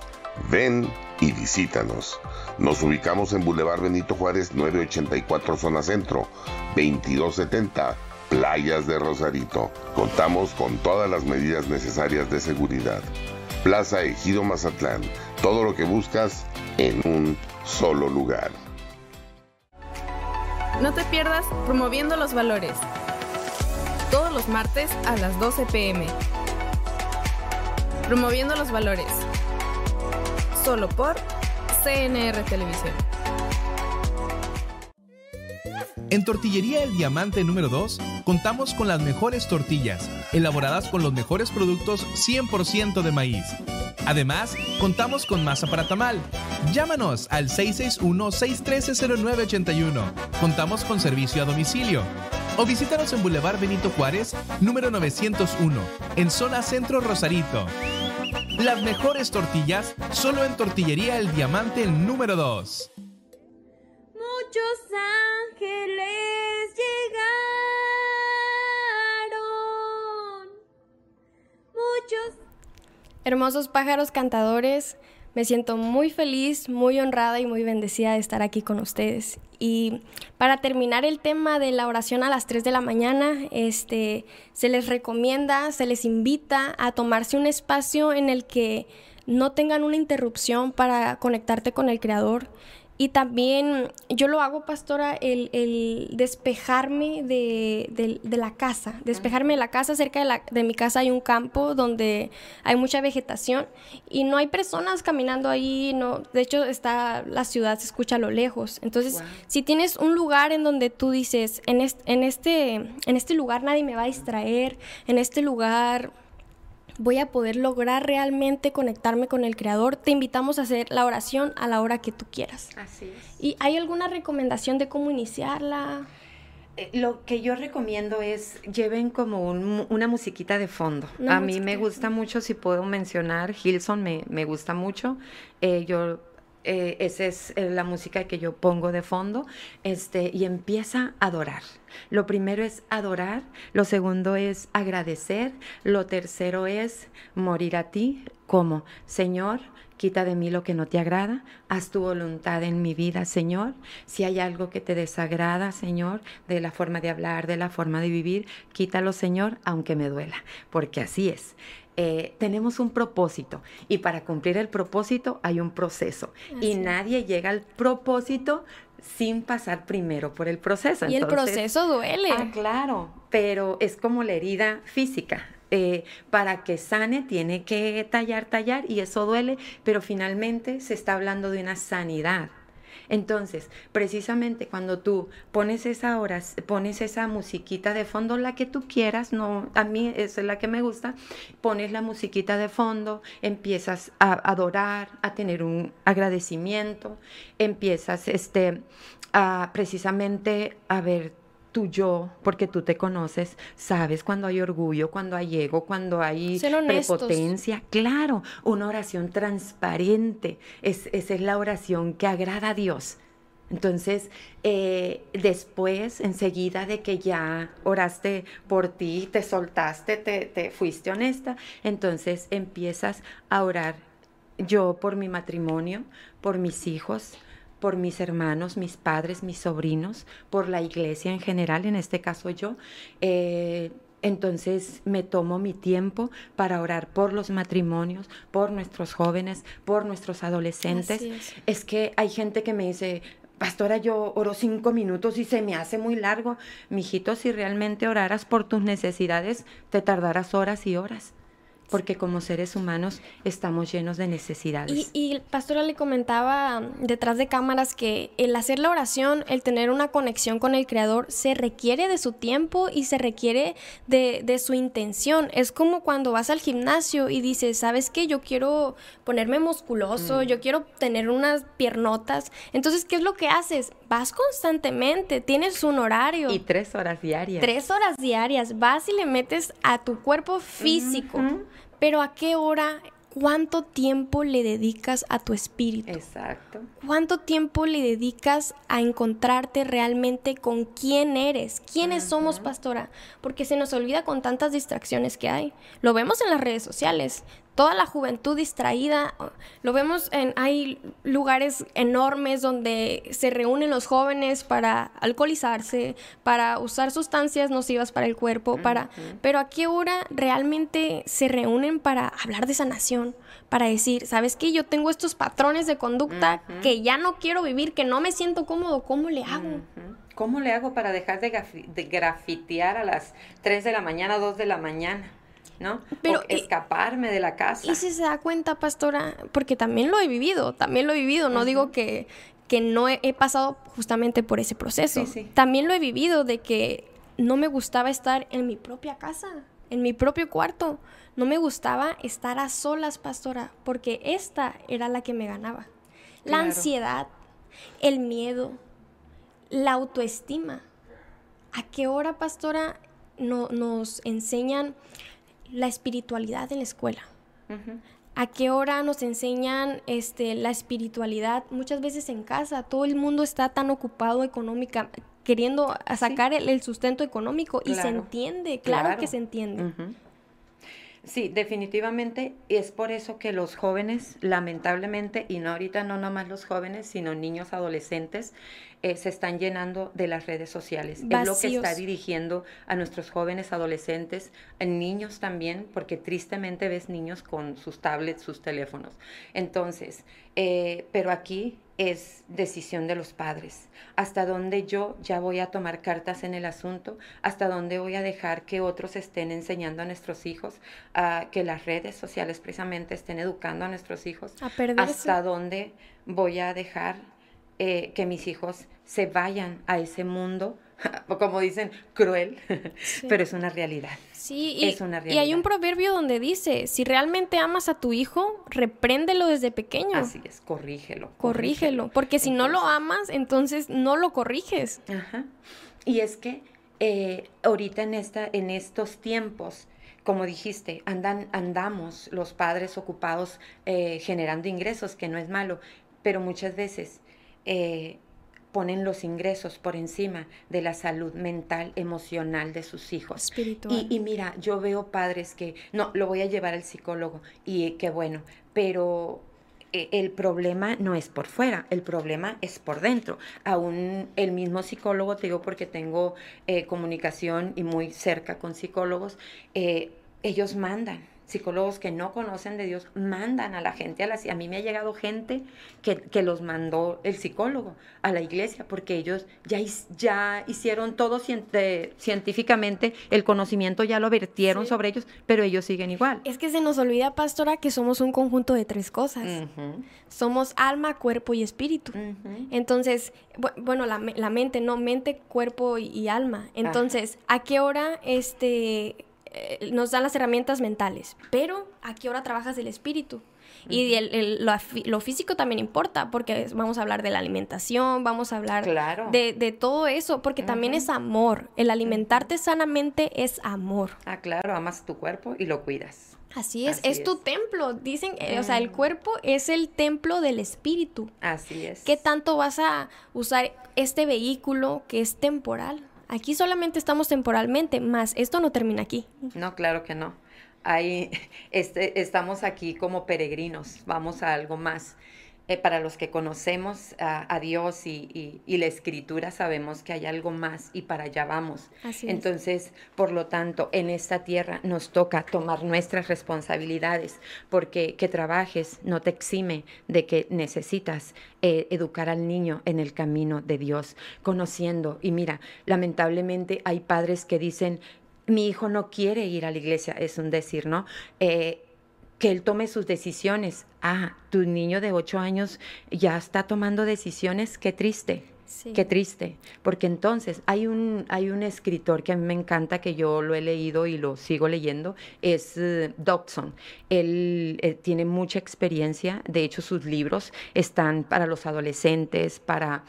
Ven y visítanos. Nos ubicamos en Boulevard Benito Juárez 984 Zona Centro, 2270 Playas de Rosarito. Contamos con todas las medidas necesarias de seguridad. Plaza Ejido Mazatlán. Todo lo que buscas en un solo lugar. No te pierdas promoviendo los valores todos los martes a las 12 pm. Promoviendo los valores. Solo por CNR Televisión. En Tortillería El Diamante número 2 contamos con las mejores tortillas, elaboradas con los mejores productos 100% de maíz. Además, contamos con masa para tamal. Llámanos al 661-613-0981. Contamos con servicio a domicilio o visítanos en Boulevard Benito Juárez, número 901, en zona centro Rosarito. Las mejores tortillas solo en Tortillería El Diamante número 2. Muchos ángeles llegaron. Muchos Hermosos pájaros cantadores, me siento muy feliz, muy honrada y muy bendecida de estar aquí con ustedes. Y para terminar el tema de la oración a las 3 de la mañana, este, se les recomienda, se les invita a tomarse un espacio en el que no tengan una interrupción para conectarte con el Creador. Y también yo lo hago, pastora, el, despejarme de, la casa, despejarme de la casa. Cerca de, la, de mi casa hay un campo donde hay mucha vegetación y no hay personas caminando ahí. No, de hecho, está la ciudad, se escucha a lo lejos. Entonces, si tienes un lugar en donde tú dices, en en, este, en este lugar nadie me va a distraer, en este lugar voy a poder lograr realmente conectarme con el Creador, te invitamos a hacer la oración a la hora que tú quieras. Así es. ¿Y hay alguna recomendación de cómo iniciarla? Eh, lo que yo recomiendo es lleven como una musiquita de fondo. a mí me gusta mucho, si puedo mencionar, Hilson me, me gusta mucho. Eh, yo eh, esa es eh, la música que yo pongo de fondo, este, y empieza a adorar. Lo primero es adorar, lo segundo es agradecer, lo tercero es morir a ti como Señor. Quita de mí lo que no te agrada, haz tu voluntad en mi vida, Señor. Si hay algo que te desagrada, Señor, de la forma de hablar, de la forma de vivir, quítalo, Señor, aunque me duela, porque así es. Eh, tenemos un propósito y para cumplir el propósito hay un proceso y nadie llega al propósito sin pasar primero por el proceso. Y el proceso duele. Ah, claro, pero es como la herida física. Eh, para que sane tiene que tallar, tallar y eso duele, pero finalmente se está hablando de una sanidad. Entonces, precisamente cuando tú pones esa hora, pones esa musiquita de fondo, la que tú quieras, no, a mí es la que me gusta, pones la musiquita de fondo, empiezas a adorar, a tener un agradecimiento, empiezas este, a precisamente a ver tu yo, porque tú te conoces, sabes cuando hay orgullo, cuando hay ego, cuando hay prepotencia. Claro, una oración transparente. Es, esa es la oración que agrada a Dios. Entonces, eh, después, enseguida de que ya oraste por ti, te soltaste, te, te fuiste honesta, entonces empiezas a orar yo por mi matrimonio, por mis hijos, por mis hermanos, mis padres, mis sobrinos, por la iglesia en general, en este caso yo. Eh, entonces me tomo mi tiempo para orar por los matrimonios, por nuestros jóvenes, por nuestros adolescentes. Es. es. que hay gente que me dice, pastora, yo oro cinco minutos y se me hace muy largo. Mijito, si realmente oraras por tus necesidades, te tardarás horas y horas porque como seres humanos estamos llenos de necesidades. Y, y Pastora le comentaba detrás de cámaras que el hacer la oración, el tener una conexión con el Creador, se requiere de su tiempo y se requiere de, de su intención. Es como cuando vas al gimnasio y dices, ¿sabes qué? Yo quiero ponerme musculoso, mm. yo quiero tener unas piernotas. Entonces, ¿qué es lo que haces? Vas constantemente, tienes un horario. Y tres horas diarias. Tres horas diarias. Vas y le metes a tu cuerpo físico. Pero ¿a qué hora cuánto tiempo le dedicas a tu espíritu. Exacto. Cuánto tiempo le dedicas a encontrarte realmente con quién eres, quiénes somos, pastora, porque se nos olvida con tantas distracciones que hay. Lo vemos en las redes sociales toda la juventud distraída. Lo vemos en, hay lugares enormes donde se reúnen los jóvenes para alcoholizarse, para usar sustancias nocivas para el cuerpo, para, pero a qué hora realmente se reúnen para hablar de sanación, para decir, ¿sabes qué? Yo tengo estos patrones de conducta que ya no quiero vivir, que no me siento cómodo, ¿cómo le hago? ¿Cómo le hago para dejar de, de grafitear a las 3 de la mañana, 2 de la mañana? ¿No? Pero escaparme de la casa. Y si se da cuenta, pastora, porque también lo he vivido, también lo he vivido, no digo que, que no he, pasado justamente por ese proceso. También lo he vivido de que no me gustaba estar en mi propia casa, en mi propio cuarto. No me gustaba estar a solas, pastora, porque esta era la que me ganaba. La ansiedad, el miedo, la autoestima. ¿A qué hora, pastora, no, nos enseñan la espiritualidad en la escuela. ¿A qué hora nos enseñan este, la espiritualidad? Muchas veces en casa, todo el mundo está tan ocupado económica, queriendo sacar el, sustento económico y se entiende, claro, que se entiende. Sí, definitivamente es por eso que los jóvenes, lamentablemente, y no ahorita no nomás los jóvenes, sino niños, adolescentes, eh, se están llenando de las redes sociales. Es lo que está dirigiendo a nuestros jóvenes, adolescentes, a niños también, porque tristemente ves niños con sus tablets, sus teléfonos. Entonces, eh, pero aquí es decisión de los padres. Hasta dónde yo ya voy a tomar cartas en el asunto, hasta dónde voy a dejar que otros estén enseñando a nuestros hijos, a que las redes sociales precisamente estén educando a nuestros hijos, a hasta dónde voy a dejar eh, que mis hijos se vayan a ese mundo, como dicen, cruel, pero es una realidad. Sí, y, y hay un proverbio donde dice, si realmente amas a tu hijo, repréndelo desde pequeño. Así es, corrígelo. Corrígelo, porque si no lo amas, entonces no lo corriges. Ajá. Y es que eh, ahorita en, esta, en estos tiempos, como dijiste, andan, andamos los padres ocupados eh, generando ingresos, que no es malo, pero muchas veces eh, ponen los ingresos por encima de la salud mental, emocional de sus hijos. Espiritual. Y, mira, yo veo padres que, no, lo voy a llevar al psicólogo y qué bueno, pero eh, el problema no es por fuera, el problema es por dentro. Aún el mismo psicólogo, te digo porque tengo eh, comunicación y muy cerca con psicólogos, eh, ellos mandan psicólogos que no conocen de Dios mandan a la gente a la a mí me ha llegado gente que, que, los mandó el psicólogo a la iglesia porque ellos ya, ya hicieron todo científicamente el conocimiento ya lo vertieron sobre ellos pero ellos siguen igual. Es que se nos olvida pastora que somos un conjunto de tres cosas. Somos alma cuerpo y espíritu. Entonces bueno la, la, mente no mente cuerpo y, alma. Entonces a qué hora este eh, nos dan las herramientas mentales, pero ¿a qué hora trabajas el espíritu? Y el, el- lo, físico también importa, porque vamos a hablar de la alimentación, vamos a hablar Claro. de, de todo eso, porque también es amor. El alimentarte sanamente es amor. Ah, claro, amas tu cuerpo y lo cuidas. Así es, Así es, tu templo. Dicen, eh, o sea, el Mm. cuerpo es el templo del espíritu. Así es. ¿Qué tanto vas a usar este vehículo que es temporal? Aquí solamente estamos temporalmente, más esto no termina aquí. No, claro que no. Hay, este, estamos aquí como peregrinos, vamos a algo más. Eh, para los que conocemos a, a Dios y, y- y la escritura, sabemos que hay algo más y para allá vamos. Así es. Entonces, por lo tanto, en esta tierra nos toca tomar nuestras responsabilidades, porque que trabajes no te exime de que necesitas eh, educar al niño en el camino de Dios, conociendo. Y mira, lamentablemente hay padres que dicen, mi hijo no quiere ir a la iglesia, es un decir, ¿no? Eh, que él tome sus decisiones. Ah, tu niño de ocho años ya está tomando decisiones, qué triste. Sí. Qué triste, porque entonces hay un, hay un escritor que a mí me encanta, que yo lo he leído y lo sigo leyendo, es eh, Dodson. Él eh, tiene mucha experiencia, de hecho sus libros están para los adolescentes, para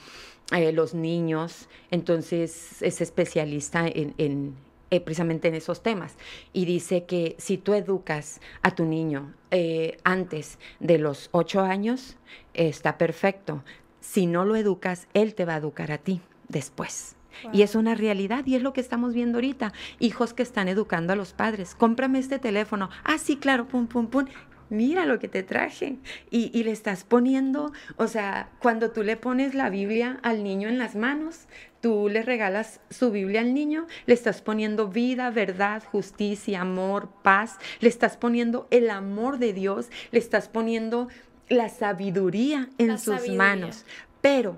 eh, los niños, entonces es especialista en, en, eh, precisamente en esos temas. Y dice que si tú educas a tu niño eh, antes de los ocho años, está perfecto. Si no lo educas, él te va a educar a ti después. Y es una realidad y es lo que estamos viendo ahorita. Hijos que están educando a los padres. Cómprame este teléfono. Ah, sí, claro, pum, pum, pum. Mira lo que te traje. Y, y le estás poniendo, o sea, cuando tú le pones la Biblia al niño en las manos, tú le regalas su Biblia al niño, le estás poniendo vida, verdad, justicia, amor, paz, le estás poniendo el amor de Dios, le estás poniendo la sabiduría en La sus sabiduría. manos. Pero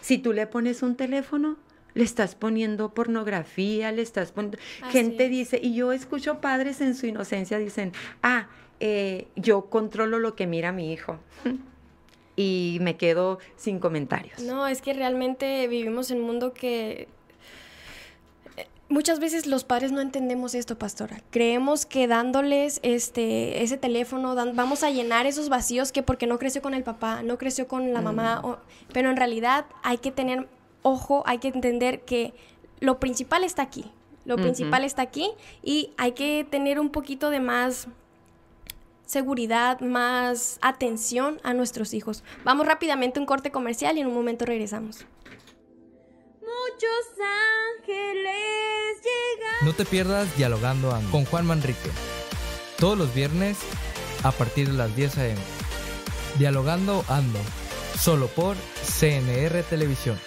si tú le pones un teléfono, le estás poniendo pornografía, le estás poniendo... Así Gente es. dice, y yo escucho padres en su inocencia, dicen, ah, eh, yo controlo lo que mira mi hijo. Y me quedo sin comentarios. No, es que realmente vivimos en un mundo que eh, muchas veces los padres no entendemos esto, pastora. Creemos que dándoles este ese teléfono dan- vamos a llenar esos vacíos que porque no creció con el papá, no creció con la mamá, o- pero en realidad hay que tener ojo, hay que entender que lo principal está aquí. Lo principal está aquí y hay que tener un poquito de más seguridad, más atención a nuestros hijos. Vamos rápidamente a un corte comercial y en un momento regresamos. Muchos ángeles llegan. No te pierdas Dialogando Ando con Juan Manrique. Todos los viernes a partir de las 10 a.m. Dialogando Ando, solo por CNR Televisión.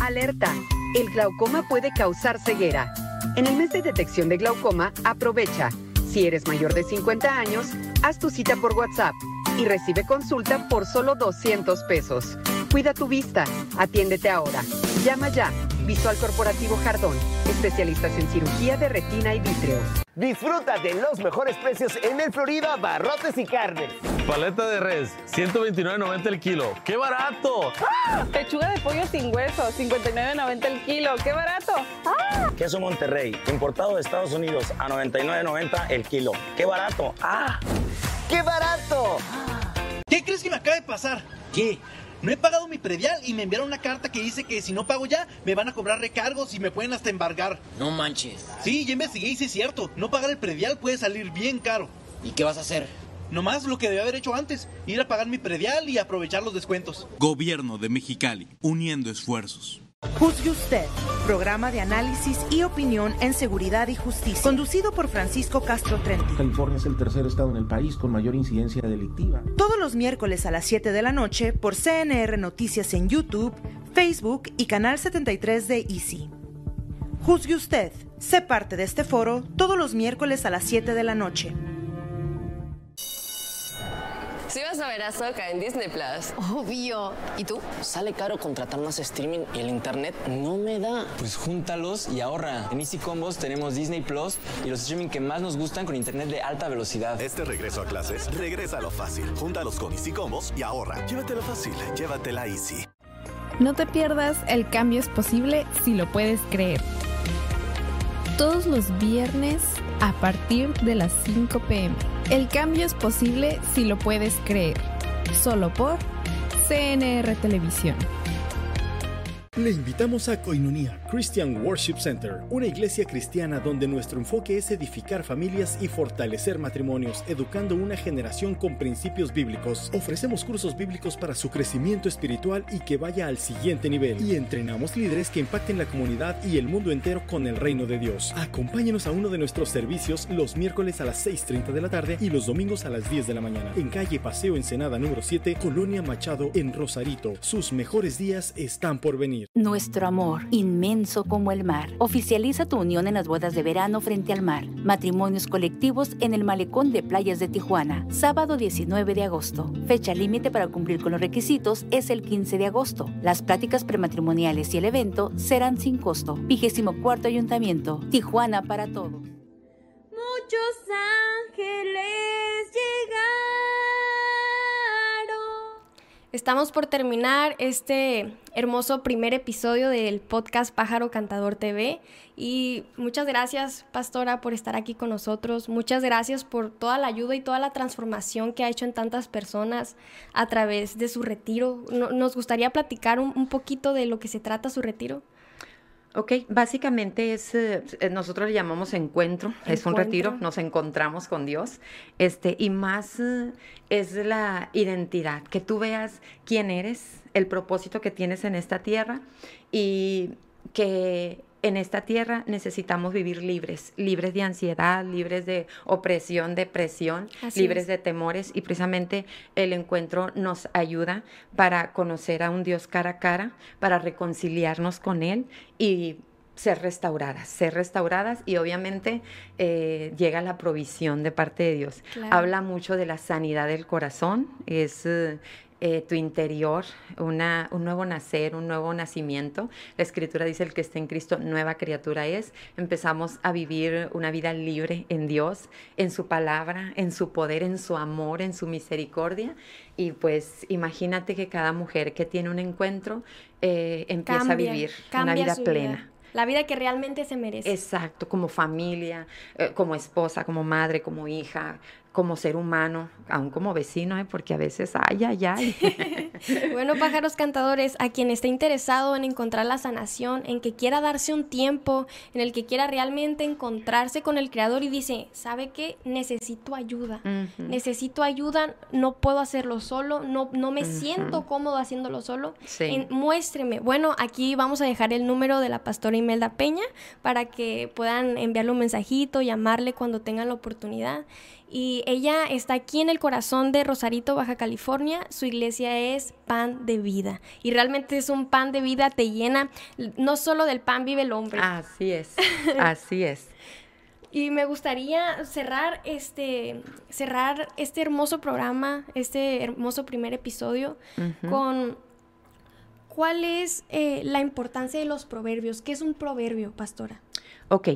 Alerta, el glaucoma puede causar ceguera. En el mes de detección de glaucoma, aprovecha. Si eres mayor de 50 años, haz tu cita por WhatsApp y recibe consulta por solo 200 pesos. Cuida tu vista, atiéndete ahora. Llama ya. Visual Corporativo Jardón, especialistas en cirugía de retina y vítreo. Disfruta de los mejores precios en el Florida Barrotes y Carnes. Paleta de res, 129.90 el kilo. ¡Qué barato! Pechuga de pollo sin hueso, 59.90 el kilo. ¡Qué barato! ¡Ah! Queso Monterrey, importado de Estados Unidos a 99.90 el kilo. ¡Qué barato! ¡Ah! ¡Qué barato! ¿Qué crees que me acaba de pasar? ¿Qué? No he pagado mi predial y me enviaron una carta que dice que si no pago ya, me van a cobrar recargos y me pueden hasta embargar. No manches. Sí, ya investigué y sí es cierto. No pagar el predial puede salir bien caro. ¿Y qué vas a hacer? Nomás lo que debía haber hecho antes, ir a pagar mi predial y aprovechar los descuentos. Gobierno de Mexicali, uniendo esfuerzos. Juzgue usted, programa de análisis y opinión en seguridad y justicia, conducido por Francisco Castro Trenti. California es el tercer estado en el país con mayor incidencia delictiva. Todos los miércoles a las 7 de la noche por CNR Noticias en YouTube, Facebook y Canal 73 de Easy. Juzgue usted, sé parte de este foro todos los miércoles a las 7 de la noche. Si vas a ver a Soca en Disney Plus. Obvio. ¿Y tú? Sale caro contratar más streaming y el internet no me da. Pues júntalos y ahorra. En Easy Combos tenemos Disney Plus y los streaming que más nos gustan con internet de alta velocidad. Este regreso a clases, regresa a lo fácil. Júntalos con Easy Combos y ahorra. Llévatelo fácil, llévatela Easy. No te pierdas El cambio es posible si lo puedes creer. Todos los viernes a partir de las 5 pm. El cambio es posible si lo puedes creer. Solo por CNR Televisión. Le invitamos a Koinonia Christian Worship Center, una iglesia cristiana donde nuestro enfoque es edificar familias y fortalecer matrimonios, educando una generación con principios bíblicos. Ofrecemos cursos bíblicos para su crecimiento espiritual y que vaya al siguiente nivel. Y entrenamos líderes que impacten la comunidad y el mundo entero con el reino de Dios. Acompáñenos a uno de nuestros servicios los miércoles a las 6.30 de la tarde y los domingos a las 10 de la mañana. En calle Paseo Ensenada número 7, Colonia Machado, en Rosarito. Sus mejores días están por venir. Nuestro amor, inmenso como el mar. Oficializa tu unión en las bodas de verano frente al mar. Matrimonios colectivos en el malecón de playas de Tijuana. Sábado 19 de agosto. Fecha límite para cumplir con los requisitos es el 15 de agosto. Las pláticas prematrimoniales y el evento serán sin costo. Vigésimo cuarto Ayuntamiento. Tijuana para todos. Muchos ángeles llegaron. Estamos por terminar este hermoso primer episodio del podcast Pájaro Cantador TV y muchas gracias pastora por estar aquí con nosotros, muchas gracias por toda la ayuda y toda la transformación que ha hecho en tantas personas a través de su retiro. No- Nos gustaría platicar un, un poquito de lo que se trata su retiro. Ok, básicamente es, eh, eh, nosotros le llamamos encuentro, es un retiro, nos encontramos con Dios, este, y más eh, es la identidad, que tú veas quién eres, el propósito que tienes en esta tierra y que en esta tierra necesitamos vivir libres, libres de ansiedad, libres de opresión, depresión, Así libres es. de temores y precisamente el encuentro nos ayuda para conocer a un Dios cara a cara, para reconciliarnos con Él y ser restauradas, ser restauradas y obviamente eh, llega la provisión de parte de Dios. Claro. Habla mucho de la sanidad del corazón, es eh, eh, tu interior, una, un nuevo nacer, un nuevo nacimiento. La escritura dice el que está en Cristo, nueva criatura es. Empezamos a vivir una vida libre en Dios, en su palabra, en su poder, en su amor, en su misericordia. Y pues imagínate que cada mujer que tiene un encuentro eh, empieza a vivir una vida plena. La vida que realmente se merece. Exacto, como familia, eh, como esposa, como madre, como hija, como ser humano, aún como vecino, ¿eh? porque a veces, ay, ay, ay. Bueno, pájaros cantadores, a quien esté interesado en encontrar la sanación, en que quiera darse un tiempo, en el que quiera realmente encontrarse con el Creador y dice, ¿sabe qué? Necesito ayuda. Necesito ayuda, no puedo hacerlo solo, no, no me siento cómodo haciéndolo solo. Sí. En- muéstreme. Bueno, aquí vamos a dejar el número de la pastora Imelda Peña para que puedan enviarle un mensajito, llamarle cuando tengan la oportunidad. Y ella está aquí en el corazón de Rosarito, Baja California. Su iglesia es pan de vida. Y realmente es un pan de vida, te llena. No solo del pan vive el hombre. Así es, así es. Y me gustaría cerrar este, cerrar este hermoso programa, este hermoso primer episodio, con cuál es eh, la importancia de los proverbios. ¿Qué es un proverbio, pastora? Ok,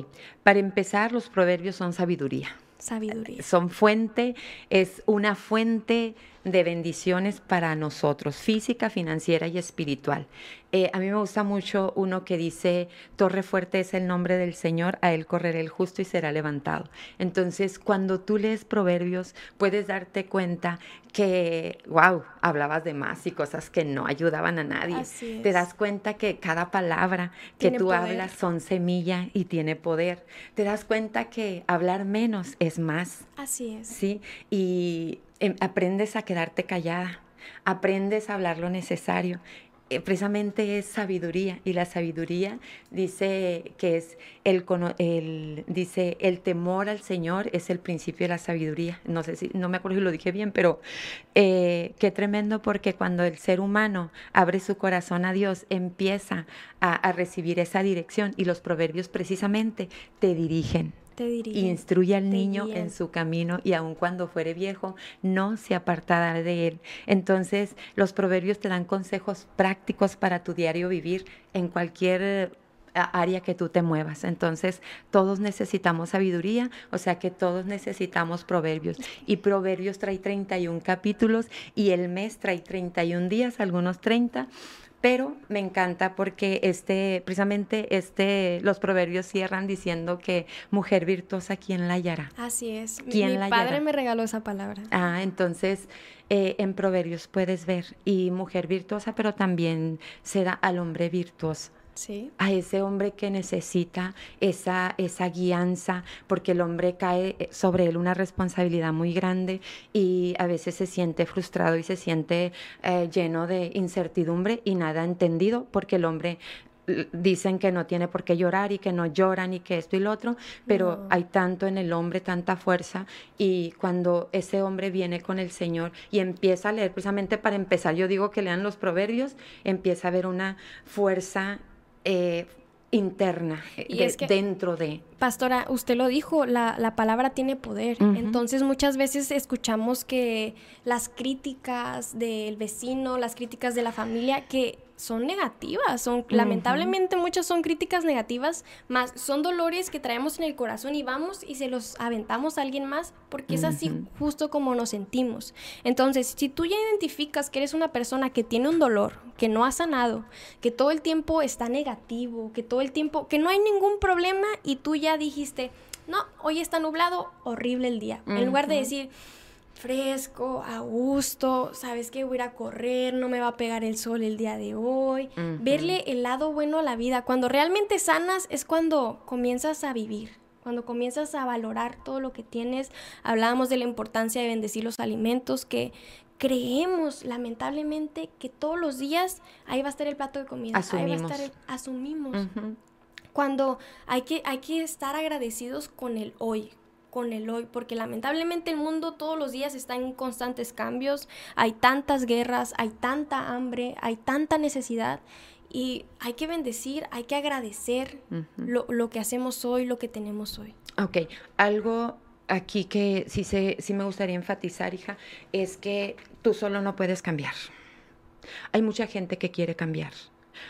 para empezar, los proverbios son sabiduría. Sabiduría. Son fuente, es una fuente de bendiciones para nosotros, física, financiera y espiritual. Eh, a mí me gusta mucho uno que dice, Torre fuerte es el nombre del Señor, a él correrá el justo y será levantado. Entonces, cuando tú lees proverbios, puedes darte cuenta que, wow, hablabas de más y cosas que no ayudaban a nadie. Te das cuenta que cada palabra que Tiene tú poder. hablas son semilla y tiene poder. Te das cuenta que hablar menos es más. Así es. ¿sí? Y em, aprendes a quedarte callada, aprendes a hablar lo necesario. Eh, precisamente es sabiduría y la sabiduría dice que es el, el dice el temor al Señor es el principio de la sabiduría. No sé si no me acuerdo si lo dije bien pero eh, qué tremendo porque cuando el ser humano abre su corazón a Dios empieza a recibir esa dirección y los proverbios precisamente te dirigen Te dirigen, Instruye al niño en su camino y aun cuando fuere viejo, no se apartará de él. Entonces, los proverbios te dan consejos prácticos para tu diario vivir en cualquier eh, área que tú te muevas. Entonces, todos necesitamos sabiduría, o sea que todos necesitamos proverbios. Y proverbios trae 31 capítulos y el mes trae 31 días, algunos 30 Pero me encanta porque este, precisamente este, los proverbios cierran diciendo que mujer virtuosa, ¿quién la hallará? Así es. ¿Quién Mi la padre hallará? me regaló esa palabra. Ah, entonces eh, en Proverbios puedes ver y mujer virtuosa, pero también se da al hombre virtuoso. Sí. A ese hombre que necesita esa, esa guianza, porque el hombre cae eh, sobre él una responsabilidad muy grande y a veces se siente frustrado y se siente eh, lleno de incertidumbre y nada entendido, porque el hombre dicen que no tiene por qué llorar y que no lloran y que esto y lo otro, pero No. hay tanto en el hombre, tanta fuerza y cuando ese hombre viene con el Señor y empieza a leer, precisamente para empezar, yo digo que lean los proverbios, empieza a ver una fuerza eh, interna Y de- es que- dentro de... Pastora, usted lo dijo, la, la palabra tiene poder. Entonces muchas veces escuchamos que las críticas del vecino, las críticas de la familia, que son negativas, son lamentablemente muchas son críticas negativas, más son dolores que traemos en el corazón y vamos y se los aventamos a alguien más porque es así justo como nos sentimos. Entonces, si tú ya identificas que eres una persona que tiene un dolor, que no ha sanado, que todo el tiempo está negativo, que todo el tiempo, que no hay ningún problema y tú ya dijiste, no, hoy está nublado, horrible el día. En lugar de decir, fresco, a gusto, sabes que voy a ir a correr, no me va a pegar el sol el día de hoy, verle el lado bueno a la vida. Cuando realmente sanas es cuando comienzas a vivir, cuando comienzas a valorar todo lo que tienes. Hablábamos de la importancia de bendecir los alimentos, que creemos lamentablemente que todos los días ahí va a estar el plato de comida, ahí va a Asumimos. estar el- asumimos cuando hay que, hay que estar agradecidos con el hoy, con el hoy, porque lamentablemente el mundo todos los días está en constantes cambios, hay tantas guerras, hay tanta hambre, hay tanta necesidad y hay que bendecir, hay que agradecer lo, lo que hacemos hoy, lo que tenemos hoy. Ok, algo aquí que sí, se, sí me gustaría enfatizar, hija, es que tú solo no puedes cambiar. Hay mucha gente que quiere cambiar.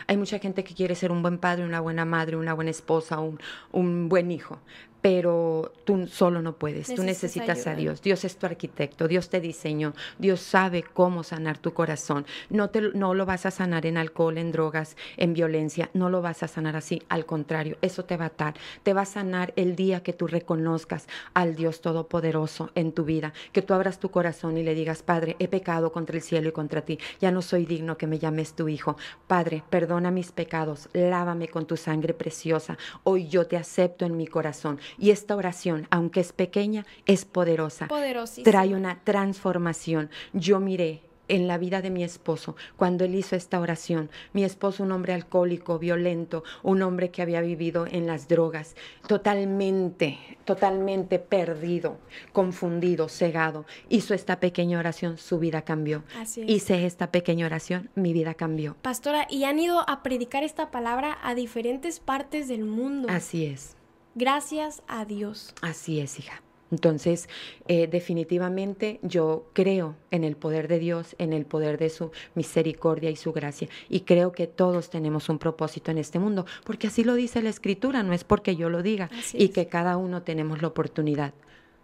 Hay mucha gente que quiere ser un buen padre, una buena madre, una buena esposa, un, un buen hijo. Pero tú solo no puedes, tú Necesitas a. Dios. Dios es tu arquitecto, Dios te diseñó, Dios sabe cómo sanar tu corazón. No, te, no lo vas a sanar en alcohol, en drogas, en violencia, no lo vas a sanar así. Al contrario, eso te va a atar. Te va a sanar el día que tú reconozcas al Dios Todopoderoso en tu vida, que tú abras tu corazón y le digas, Padre, he pecado contra el cielo y contra ti, ya no soy digno que me llames tu hijo. Padre, perdona mis pecados, lávame con tu sangre preciosa. Hoy yo te acepto en mi corazón. Y esta oración, aunque es pequeña, es poderosa. Poderosísima. Trae una transformación. Yo miré en la vida de mi esposo cuando él hizo esta oración. Mi esposo, un hombre alcohólico, violento, un hombre que había vivido en las drogas, totalmente, totalmente perdido, confundido, cegado. Hizo esta pequeña oración, su vida cambió. Así es. Hice esta pequeña oración, mi vida cambió. Pastora, y han ido a predicar esta palabra a diferentes partes del mundo. Así es. Gracias a Dios. Así es, hija. Entonces, eh, definitivamente yo creo en el poder de Dios, en el poder de su misericordia y su gracia. Y creo que todos tenemos un propósito en este mundo, porque así lo dice la Escritura, no es porque yo lo diga, Así y es. que cada uno tenemos la oportunidad.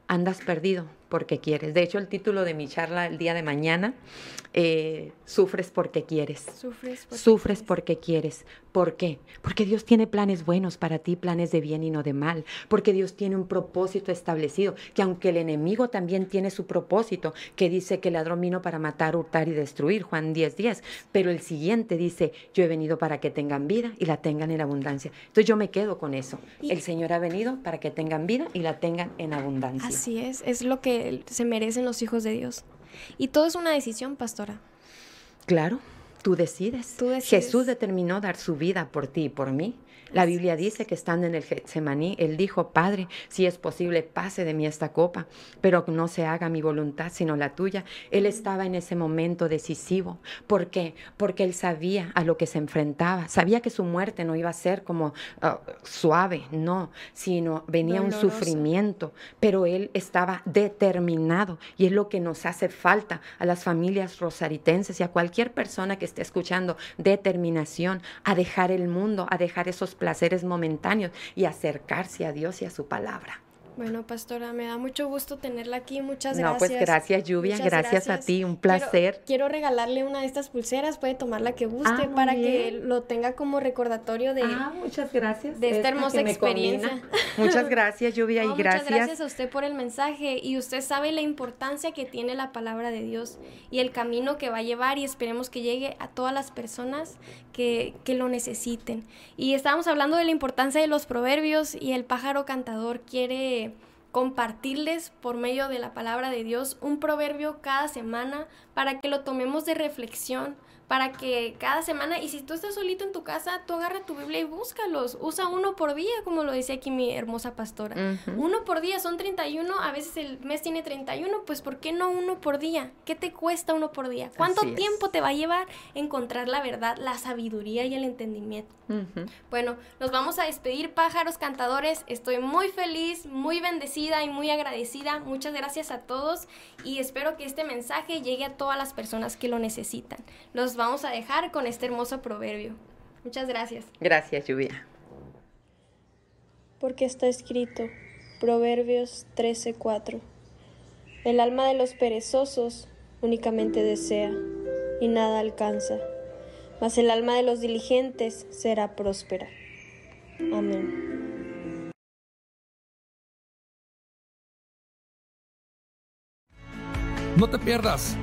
Andas perdido porque quieres. De hecho, el título de mi charla el día de mañana, eh, sufres porque quieres. Sufres porque Sufres porque quieres. ¿Por qué? Porque Dios tiene planes buenos para ti, planes de bien y no de mal. Porque Dios tiene un propósito establecido, que aunque el enemigo también tiene su propósito, que dice que el ladrón vino para matar, hurtar y destruir, Juan 10, 10. Pero el siguiente dice, yo he venido para que tengan vida y la tengan en abundancia. Entonces yo me quedo con eso. Y- El Señor ha venido para que tengan vida y la tengan en abundancia. Así es, es lo que se merecen los hijos de Dios. Y todo es una decisión, pastora. Claro, tú decides. Tú decides. Jesús determinó dar su vida por ti y por mí. La Biblia dice que estando en el Getsemaní, Él dijo, Padre, si es posible, pase de mí esta copa, pero no se haga mi voluntad, sino la tuya. Él estaba en ese momento decisivo. ¿Por qué? Porque Él sabía a lo que se enfrentaba. Sabía que su muerte no iba a ser como ah, suave, no, sino venía un sufrimiento, pero Él estaba determinado y es lo que nos hace falta a las familias rosaritenses y a cualquier persona que esté escuchando, determinación a dejar el mundo, a dejar esos placeres momentáneos y acercarse a Dios y a su palabra. Bueno, pastora, me da mucho gusto tenerla aquí. Muchas no, gracias. pues gracias, Lluvia. Gracias, a ti. Un placer. Quiero, quiero, regalarle una de estas pulseras. Puede tomar la que guste Ah, muy para que lo tenga como recordatorio de, Ah, muchas gracias. de esta hermosa experiencia. Muchas gracias, Lluvia, No, y gracias. Muchas gracias a usted por el mensaje y usted sabe la importancia que tiene la palabra de Dios y el camino que va a llevar y esperemos que llegue a todas las personas que, que lo necesiten. Y estábamos hablando de la importancia de los proverbios y el pájaro cantador quiere compartirles por medio de la palabra de Dios un proverbio cada semana para que lo tomemos de reflexión, para que cada semana, y si tú estás solito en tu casa, tú agarra tu Biblia y búscalos, usa uno por día, como lo decía aquí mi hermosa pastora. Uno por día, son 31, a veces el mes tiene 31, pues ¿por qué no uno por día? ¿Qué te cuesta uno por día? ¿Cuánto Así es. tiempo te va a llevar encontrar la verdad, la sabiduría y el entendimiento? Bueno, nos vamos a despedir, pájaros cantadores. Estoy muy feliz, muy bendecida y muy agradecida. Muchas gracias a todos y espero que este mensaje llegue a todas las personas que lo necesitan. Los vamos a dejar con este hermoso proverbio. Muchas gracias. Gracias, Lluvia. Porque está escrito, Proverbios 13:4. El alma de los perezosos únicamente desea y nada alcanza, mas el alma de los diligentes será próspera. Amén. No te pierdas